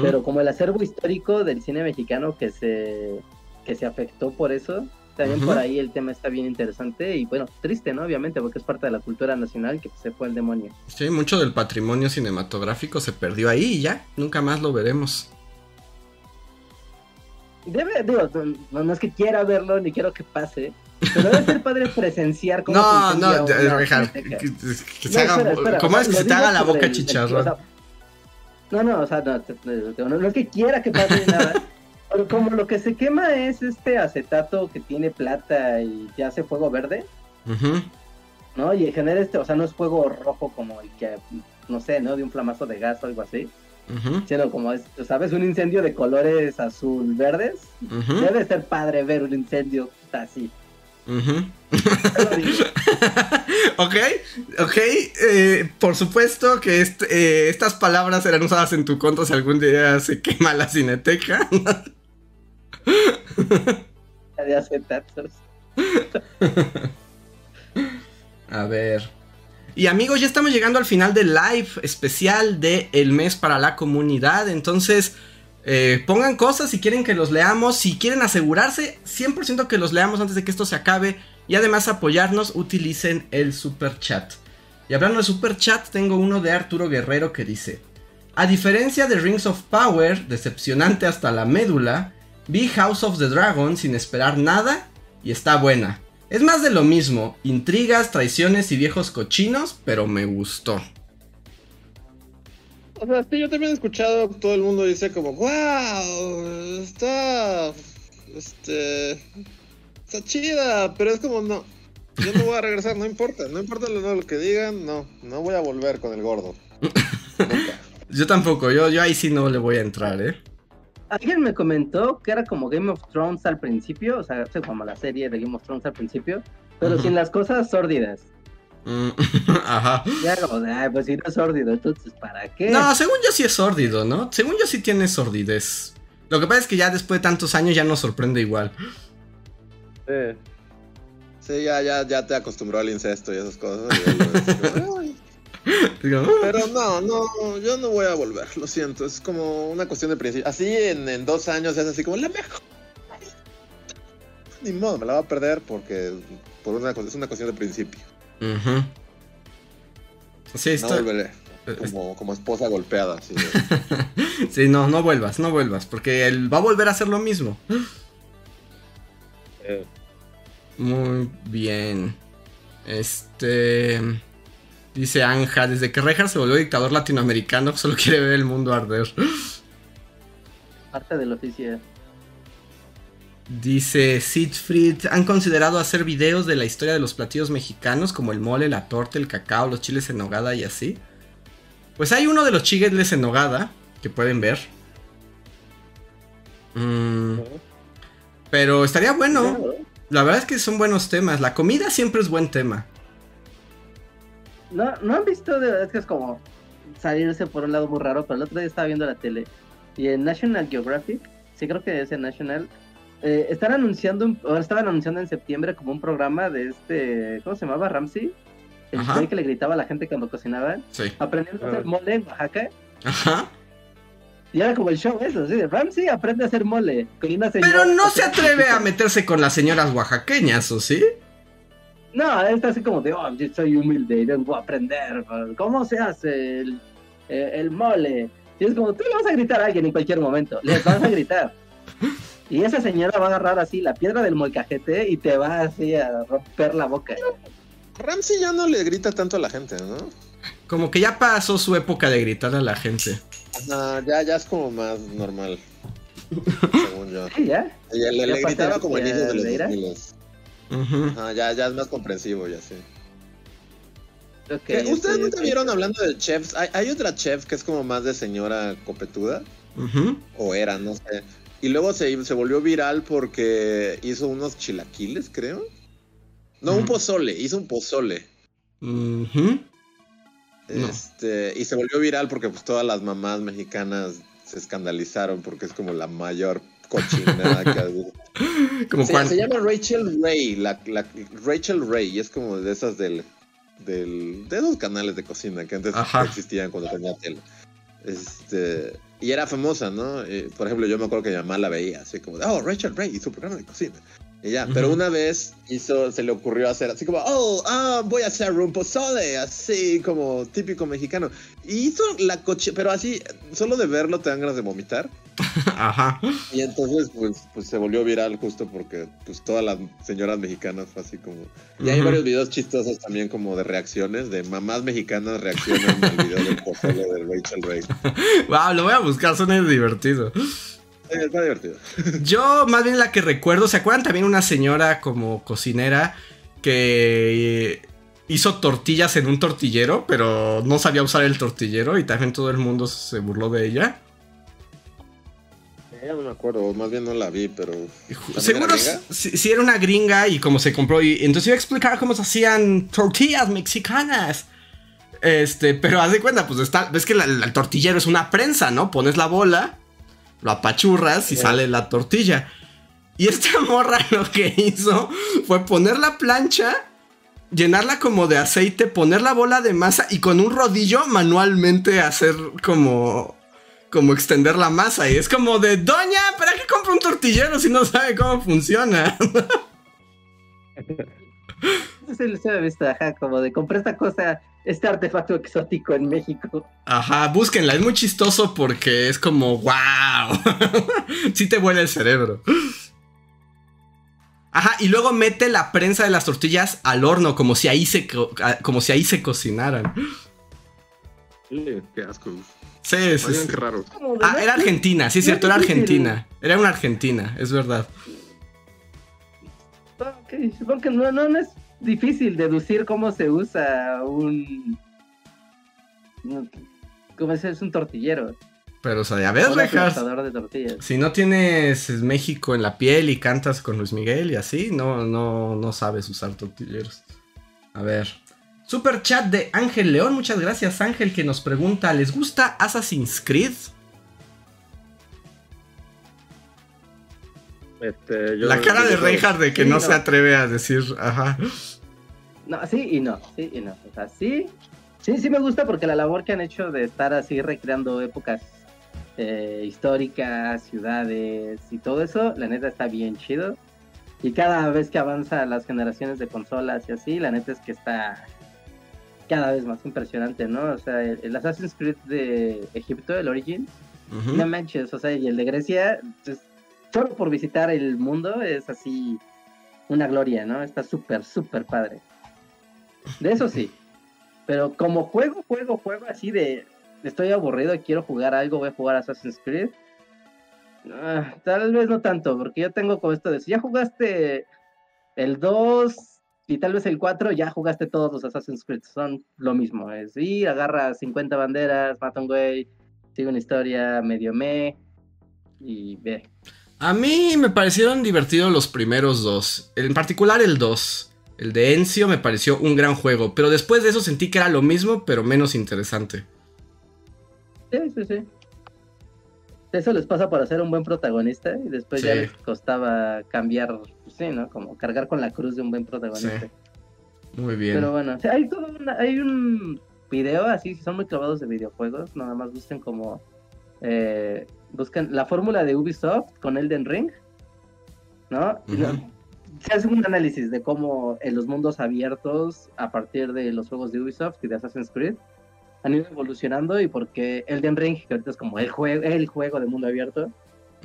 C: Pero como el acervo histórico del cine mexicano que se, que se afectó por eso, también por ahí el tema está bien interesante y bueno, triste, ¿no? Obviamente, porque es parte de la cultura nacional que se fue el demonio.
A: Sí, mucho del patrimonio cinematográfico se perdió ahí y ya, nunca más lo veremos.
C: Debe, digo, no, no es que quiera verlo ni quiero que pase, pero debe ser padre presenciar cómo [LAUGHS]
A: No, no, Richard, que, que- que se haga,
C: espera, espera,
A: ¿cómo es que se te haga la boca
C: o sea, no, no, o sea, no, no, no es que quiera que pase nada, [LAUGHS] pero como lo que se quema es este acetato que tiene plata y te hace fuego verde, ¿no? Y genera este, o sea, no es fuego rojo como el que, no sé, ¿no? De un flamazo de gas o algo así, sino como, es, ¿sabes? Un incendio de colores azul-verdes. Debe ser padre ver un incendio así. lo digo. [LAUGHS]
A: Ok, ok, eh, por supuesto que est- eh, estas palabras serán usadas en tu contra si algún día se quema la cineteca. [LAUGHS] A ver. Y amigos, ya estamos llegando al final del live especial de El mes para la comunidad. Entonces, eh, pongan cosas si quieren que los leamos. Si quieren asegurarse 100% que los leamos antes de que esto se acabe. Y además apoyarnos, utilicen el super chat. Y hablando de super chat, tengo uno de Arturo Guerrero que dice: A diferencia de Rings of Power, decepcionante hasta la médula, vi House of the Dragon sin esperar nada y está buena. Es más de lo mismo, intrigas, traiciones y viejos cochinos, pero me gustó.
B: O sea, sí, yo también he escuchado, todo el mundo dice como, wow, está, este, está chida, pero es como, no, yo no voy a regresar, no importa, no importa lo, lo que digan, no, no voy a volver con el gordo. [LAUGHS]
A: Yo tampoco, yo, yo ahí sí no le voy a entrar, ¿eh?
C: Alguien me comentó que era como Game of Thrones al principio, o sea, como la serie de Game of Thrones al principio, pero sin las cosas sórdidas.
A: Mm, [LAUGHS] Ajá.
C: Ya como de, ay, pues si no es sórdido, entonces ¿para qué?
A: No, según yo sí es sórdido, ¿no? Según yo sí tiene sordidez. Lo que pasa es que ya después de tantos años ya nos sorprende igual.
B: Sí. Sí, ya, ya, ya te acostumbró al incesto y esas cosas. y [LAUGHS] Pero no, no, yo no voy a volver, lo siento, es como una cuestión de principio. Así en, en dos años es así como la mejor. Ni modo, me la va a perder porque por una, es una cuestión de principio.
A: Sí,
B: No
A: esto-
B: volveré. Como, como esposa golpeada. [LAUGHS]
A: sí, no, no vuelvas, no vuelvas, porque él va a volver a hacer lo mismo.
B: Eh,
A: Muy bien. Este. Dice Anja, desde que Rejar se volvió dictador latinoamericano, [LAUGHS] solo quiere ver el mundo arder.
C: Parte del oficio.
A: Dice Siegfried, ¿han considerado hacer videos de la historia de los platillos mexicanos como el mole, la torta, el cacao, los chiles en nogada y así? Pues hay uno de los chiles en nogada que pueden ver. Mm, pero estaría bueno. La verdad es que son buenos temas. La comida siempre es buen tema.
C: No, no han visto, de- es que es como salirse por un lado muy raro, pero el otro día estaba viendo la tele y en National Geographic, sí creo que es en National, eh, están anunciando, un- o estaban anunciando en septiembre como un programa de este, ¿cómo se llamaba? Ramsey, el
A: Ajá.
C: que le gritaba a la gente cuando cocinaba,
A: Sí.
C: aprendiendo a hacer mole en Oaxaca.
A: Ajá.
C: Y era como el show eso, sí, de Ramsey aprende a hacer mole. Con una señora-
A: Pero no se atreve a meterse con las señoras oaxaqueñas, ¿o sí?
C: No, está así como de, oh, yo soy humilde y vengo a aprender cómo se hace el, eh, el mole. Y es como, tú le vas a gritar a alguien en cualquier momento, le vas a gritar. Y esa señora va a agarrar así la piedra del molcajete y te va así a romper la boca.
B: Ramsey ya no le grita tanto a la gente, ¿no?
A: Como que ya pasó su época de gritar a la gente.
B: Ajá, ya, ya es como más normal. según yo.
C: Sí, ya.
B: Le, le gritaba como inicios de los
C: de ira.
B: 2000.
A: Ujú.
B: Ajá, ya, ya es más comprensivo, ya sé. ¿Qué? ¿Ustedes nunca
C: ok.
B: vieron hablando de chefs? Hay, hay otra chef que es como más de señora copetuda, o era, no sé. Y luego se, se volvió viral porque hizo unos chilaquiles, creo. No, un pozole, hizo un pozole. Este, y se volvió viral porque pues todas las mamás mexicanas se escandalizaron porque es como la mayor cochinada que ha habido.
A: Como
B: Se, llama Rachel Ray, la, la- Rachel Ray, y es como de esas del, del de esos canales de cocina que antes
A: Ajá.
B: existían cuando tenía tele. Este, y era famosa, ¿no? Eh, por ejemplo, yo me acuerdo que mi mamá la veía, así como, de, oh, Rachel Ray, su programa de cocina. Y ya, pero
A: Ujú.
B: una vez hizo, se le ocurrió hacer así como, oh, ah, voy a hacer un pozole, así como típico mexicano. Y hizo la coche, pero así, solo de verlo te dan ganas de vomitar. [LAUGHS]
A: Ajá.
B: Y entonces, pues, pues se volvió viral justo porque, pues, todas las señoras mexicanas fue así como... Y hay
A: Ujú.
B: varios videos chistosos también como de reacciones, de mamás mexicanas reaccionan al video del pozole de Rachel Ray. [LAUGHS]
A: Wow, lo voy a buscar, suena divertido.
B: Eh, Está divertido. [LAUGHS]
A: Yo, más bien la que recuerdo, ¿se acuerdan también una señora como cocinera que hizo tortillas en un tortillero, pero no sabía usar el tortillero y también todo el mundo se burló de ella?
B: Ya no me acuerdo, más bien no la vi, pero... ¿también
A: Seguro
B: era
A: si, si era una gringa y como se compró y entonces iba a explicar cómo se hacían tortillas mexicanas. Este, pero haz de cuenta, pues está, ves que la- la- el tortillero es una prensa, ¿no? Pones la bola, lo apachurras y
B: Sí.
A: sale la tortilla. Y esta [LAUGHS] morra lo que hizo fue poner la plancha, llenarla como de aceite, poner la bola de masa y con un rodillo manualmente hacer como como extender la masa y es como de doña, ¿para qué compra un tortillero si no sabe cómo funciona?
C: Ese se me visto, ajá, como de compré esta cosa, este artefacto exótico en México.
A: Ajá, búsquenla, es muy chistoso porque es como wow. [LAUGHS] sí te vuela el cerebro. Ajá, y luego mete la prensa de las tortillas al horno como si ahí se co- ah, como si ahí se cocinaran.
B: Sí, qué asco.
A: Sí, sí, sí.
B: qué raro.
A: Ah, era Argentina, sí es cierto, era. Argentina. Era una Argentina, es verdad.
C: Ok, supongo que no, no, no es difícil deducir cómo se usa un. ¿Cómo es? Es un tortillero.
A: Pero, o sea, ya ves, Rejas. Si no tienes México en la piel y cantas con Luis Miguel y así, no, no, no sabes usar tortilleros. A ver. Super chat de Ángel León, muchas gracias Ángel que nos pregunta, ¿les gusta Assassin's Creed?
B: Este, yo-
A: La cara
B: yo-
A: de Reinhardt de que
C: Sí,
A: no,
C: no.
A: se atreve a decir, ajá.
C: No, sí y no, sí y no. O sea, sí, Sí, sí me gusta porque la labor que han hecho de estar así recreando épocas eh, históricas, ciudades y todo eso, la neta está bien chido. Y cada vez que avanza las generaciones de consolas y así, la neta es que está cada vez más impresionante, ¿no? O sea, el, Assassin's Creed de Egipto, el Origin, no manches, o sea, y el de Grecia, pues, solo por visitar el mundo es así una gloria, ¿no? Está súper, súper padre. De eso sí. [LAUGHS] Pero como juego, juego, juego así de estoy aburrido, quiero jugar algo, voy a jugar Assassin's Creed. Ah, tal vez no tanto, porque yo tengo como esto de si ya jugaste el 2 y tal vez el 4, ya jugaste todos los Assassin's Creed, son lo mismo, es ir, agarra 50 banderas, mata un güey, sigue una historia medio me y ve.
A: A mí me parecieron divertidos los primeros dos, en particular el 2. El de Encio me pareció un gran juego, pero después de eso sentí que era lo mismo, pero menos interesante.
C: Sí, sí, sí. Eso les pasa por ser un buen protagonista y después ya les costaba cambiar, sí, ¿no? Como cargar con la cruz de un buen protagonista.
A: Muy bien.
C: Pero bueno, hay, todo hay un video así, si son muy clavados de videojuegos, nada más busquen como... Eh, busquen la fórmula de Ubisoft con Elden Ring, ¿no? Se hace un análisis de cómo en los mundos abiertos, a partir de los juegos de Ubisoft y de Assassin's Creed, han ido evolucionando y porque Elden Ring, que ahorita es como el, juego el juego de mundo abierto,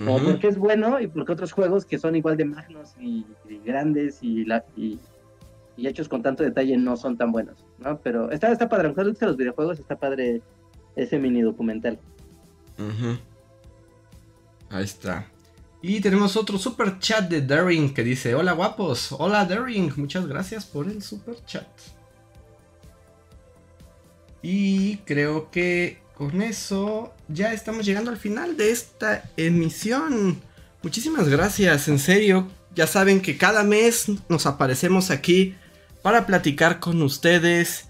C: o porque es bueno y porque otros juegos que son igual de magnos y, grandes y, la, y, hechos con tanto detalle no son tan buenos, ¿no? Pero está, está padre, aunque los videojuegos, está padre ese mini documental.
A: Ahí está. Y tenemos otro super chat de Daring que dice: Hola guapos, hola Daring, muchas gracias por el super chat. Y creo que con eso ya estamos llegando al final de esta emisión. Muchísimas gracias, en serio. Ya saben que cada mes nos aparecemos aquí para platicar con ustedes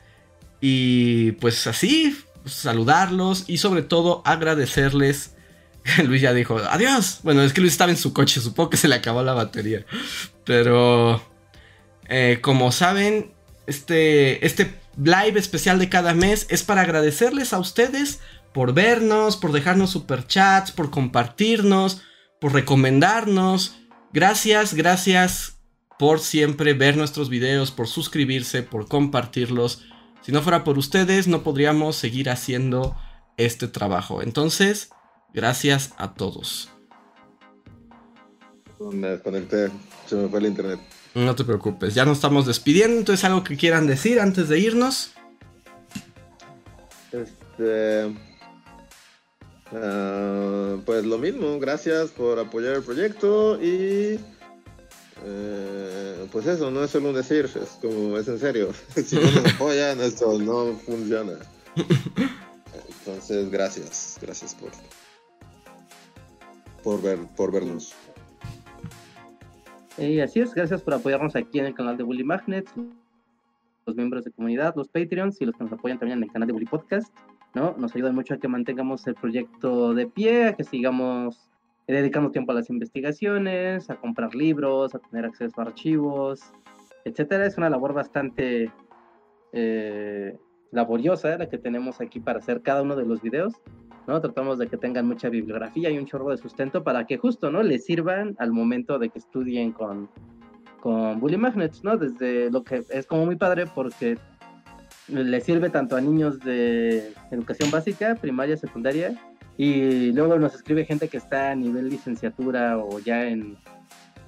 A: y pues así saludarlos y sobre todo agradecerles. [LAUGHS] Luis ya dijo, adiós. Bueno, es que Luis estaba en su coche, supongo que se le acabó la batería. Pero, eh, como saben, este, este live especial de cada mes es para agradecerles a ustedes por vernos, por dejarnos superchats, por compartirnos, por recomendarnos. Gracias, gracias por siempre ver nuestros videos, por suscribirse, por compartirlos. Si no fuera por ustedes, no podríamos seguir haciendo este trabajo. Entonces, gracias a todos.
B: Me desconecté, se me fue el internet.
A: No te preocupes, ya nos estamos despidiendo, entonces algo que quieran decir antes de irnos.
B: Este. Ah, pues lo mismo, gracias por apoyar el proyecto y. Eh, pues eso, no es solo un decir, es como, es en serio. [LAUGHS] si no nos apoyan, esto no funciona. [LAUGHS] Entonces, gracias, gracias por, por, ver, por vernos.
C: Y así es, gracias por apoyarnos aquí en el canal de Bully Magnets, los miembros de comunidad, los Patreons y los que nos apoyan también en el canal de Bully Podcast, ¿no? Nos ayudan mucho a que mantengamos el proyecto de pie, a que sigamos dedicando tiempo a las investigaciones, a comprar libros, a tener acceso a archivos, etcétera. Es una labor bastante eh, laboriosa la que tenemos aquí para hacer cada uno de los videos. ¿No? Tratamos de que tengan mucha bibliografía y un chorro de sustento para que justo, ¿no? Les sirvan al momento de que estudien con, con Bully Magnets, ¿no? Desde lo que es como muy padre porque le sirve tanto a niños de educación básica, primaria, secundaria, y luego nos escribe gente que está a nivel licenciatura o ya en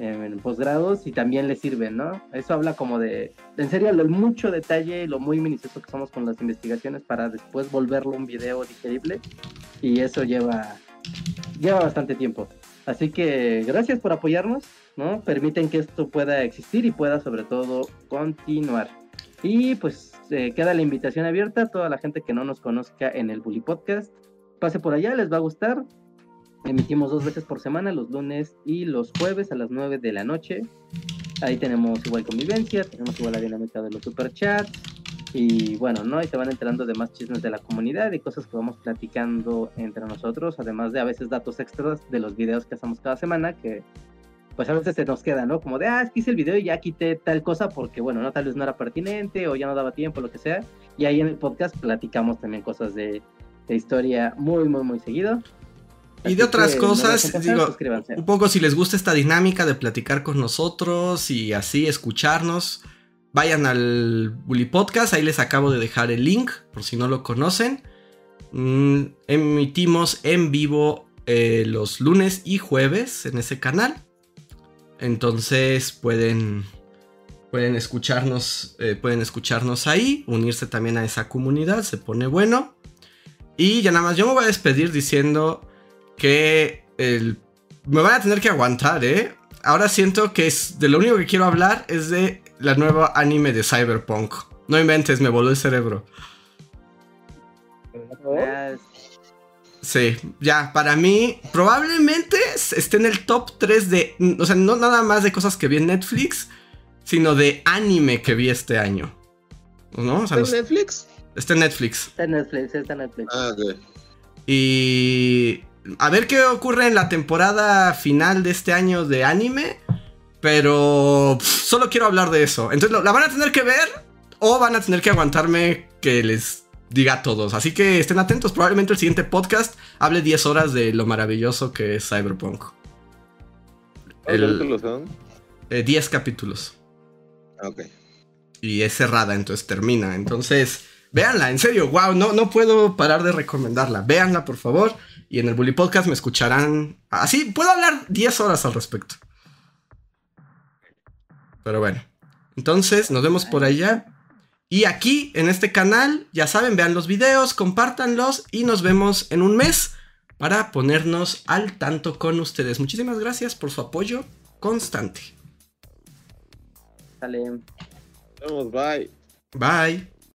C: en posgrados y también le sirven, ¿no? Eso habla como de, en serio, lo mucho detalle y lo muy minucioso que somos con las investigaciones para después volverlo un video digerible y eso lleva, lleva bastante tiempo. Así que gracias por apoyarnos, ¿no? Permiten que esto pueda existir y pueda sobre todo continuar. Y pues eh, queda la invitación abierta a toda la gente que no nos conozca en el Bully Podcast. Pase por allá, les va a gustar. Emitimos dos veces por semana, los lunes y los jueves a las 9 de la noche. Ahí tenemos igual convivencia, tenemos igual la dinámica de los superchats. Y bueno, ¿no? Ahí se van enterando de más chismes de la comunidad y cosas que vamos platicando entre nosotros, además de a veces datos extras de los videos que hacemos cada semana, que pues a veces se nos queda, ¿no? Como de, ah, es que hice el video y ya quité tal cosa porque, bueno, no, tal vez no era pertinente o ya no daba tiempo, lo que sea. Y ahí en el podcast platicamos también cosas de, de historia muy, muy, muy seguido.
A: Y de otras cosas, digo, un poco si les gusta esta dinámica de platicar con nosotros y así escucharnos, vayan al Bully Podcast, ahí les acabo de dejar el link por si no lo conocen. Mm, emitimos en vivo eh, los lunes y jueves en ese canal. Entonces pueden, pueden escucharnos, eh, pueden escucharnos ahí, unirse también a esa comunidad, se pone bueno. Y ya nada más, yo me voy a despedir diciendo que me van a tener que aguantar, ¿eh? Ahora siento que es de lo único que quiero hablar es de la nueva anime de Cyberpunk. No inventes, me voló el cerebro. Sí, ya, para mí probablemente esté en el top 3 de, o sea, no nada más de cosas que vi en Netflix, sino de anime que vi este año. ¿No?
B: ¿Está en Netflix?
A: Está en Netflix.
C: Está en Netflix, está en Netflix.
B: Ah, ok.
A: Y a ver qué ocurre en la temporada final de este año de anime. Pero solo quiero hablar de eso. Entonces la van a tener que ver o van a tener que aguantarme que les diga a todos. Así que estén atentos. Probablemente el siguiente podcast hable 10 horas de lo maravilloso que es Cyberpunk.
B: ¿Cuántos capítulos son?
A: 10 capítulos.
B: Ah, ok.
A: Y es cerrada, entonces termina. Entonces, véanla, en serio, wow, no, no puedo parar de recomendarla. Véanla, por favor. Y en el Bully Podcast me escucharán. Así, puedo hablar 10 horas al respecto. Pero bueno. Entonces, nos vemos por allá. Y aquí, en este canal, ya saben, vean los videos, compártanlos y nos vemos en un mes para ponernos al tanto con ustedes. Muchísimas gracias por su apoyo constante.
C: Sale.
B: Nos vemos, bye.
A: Bye.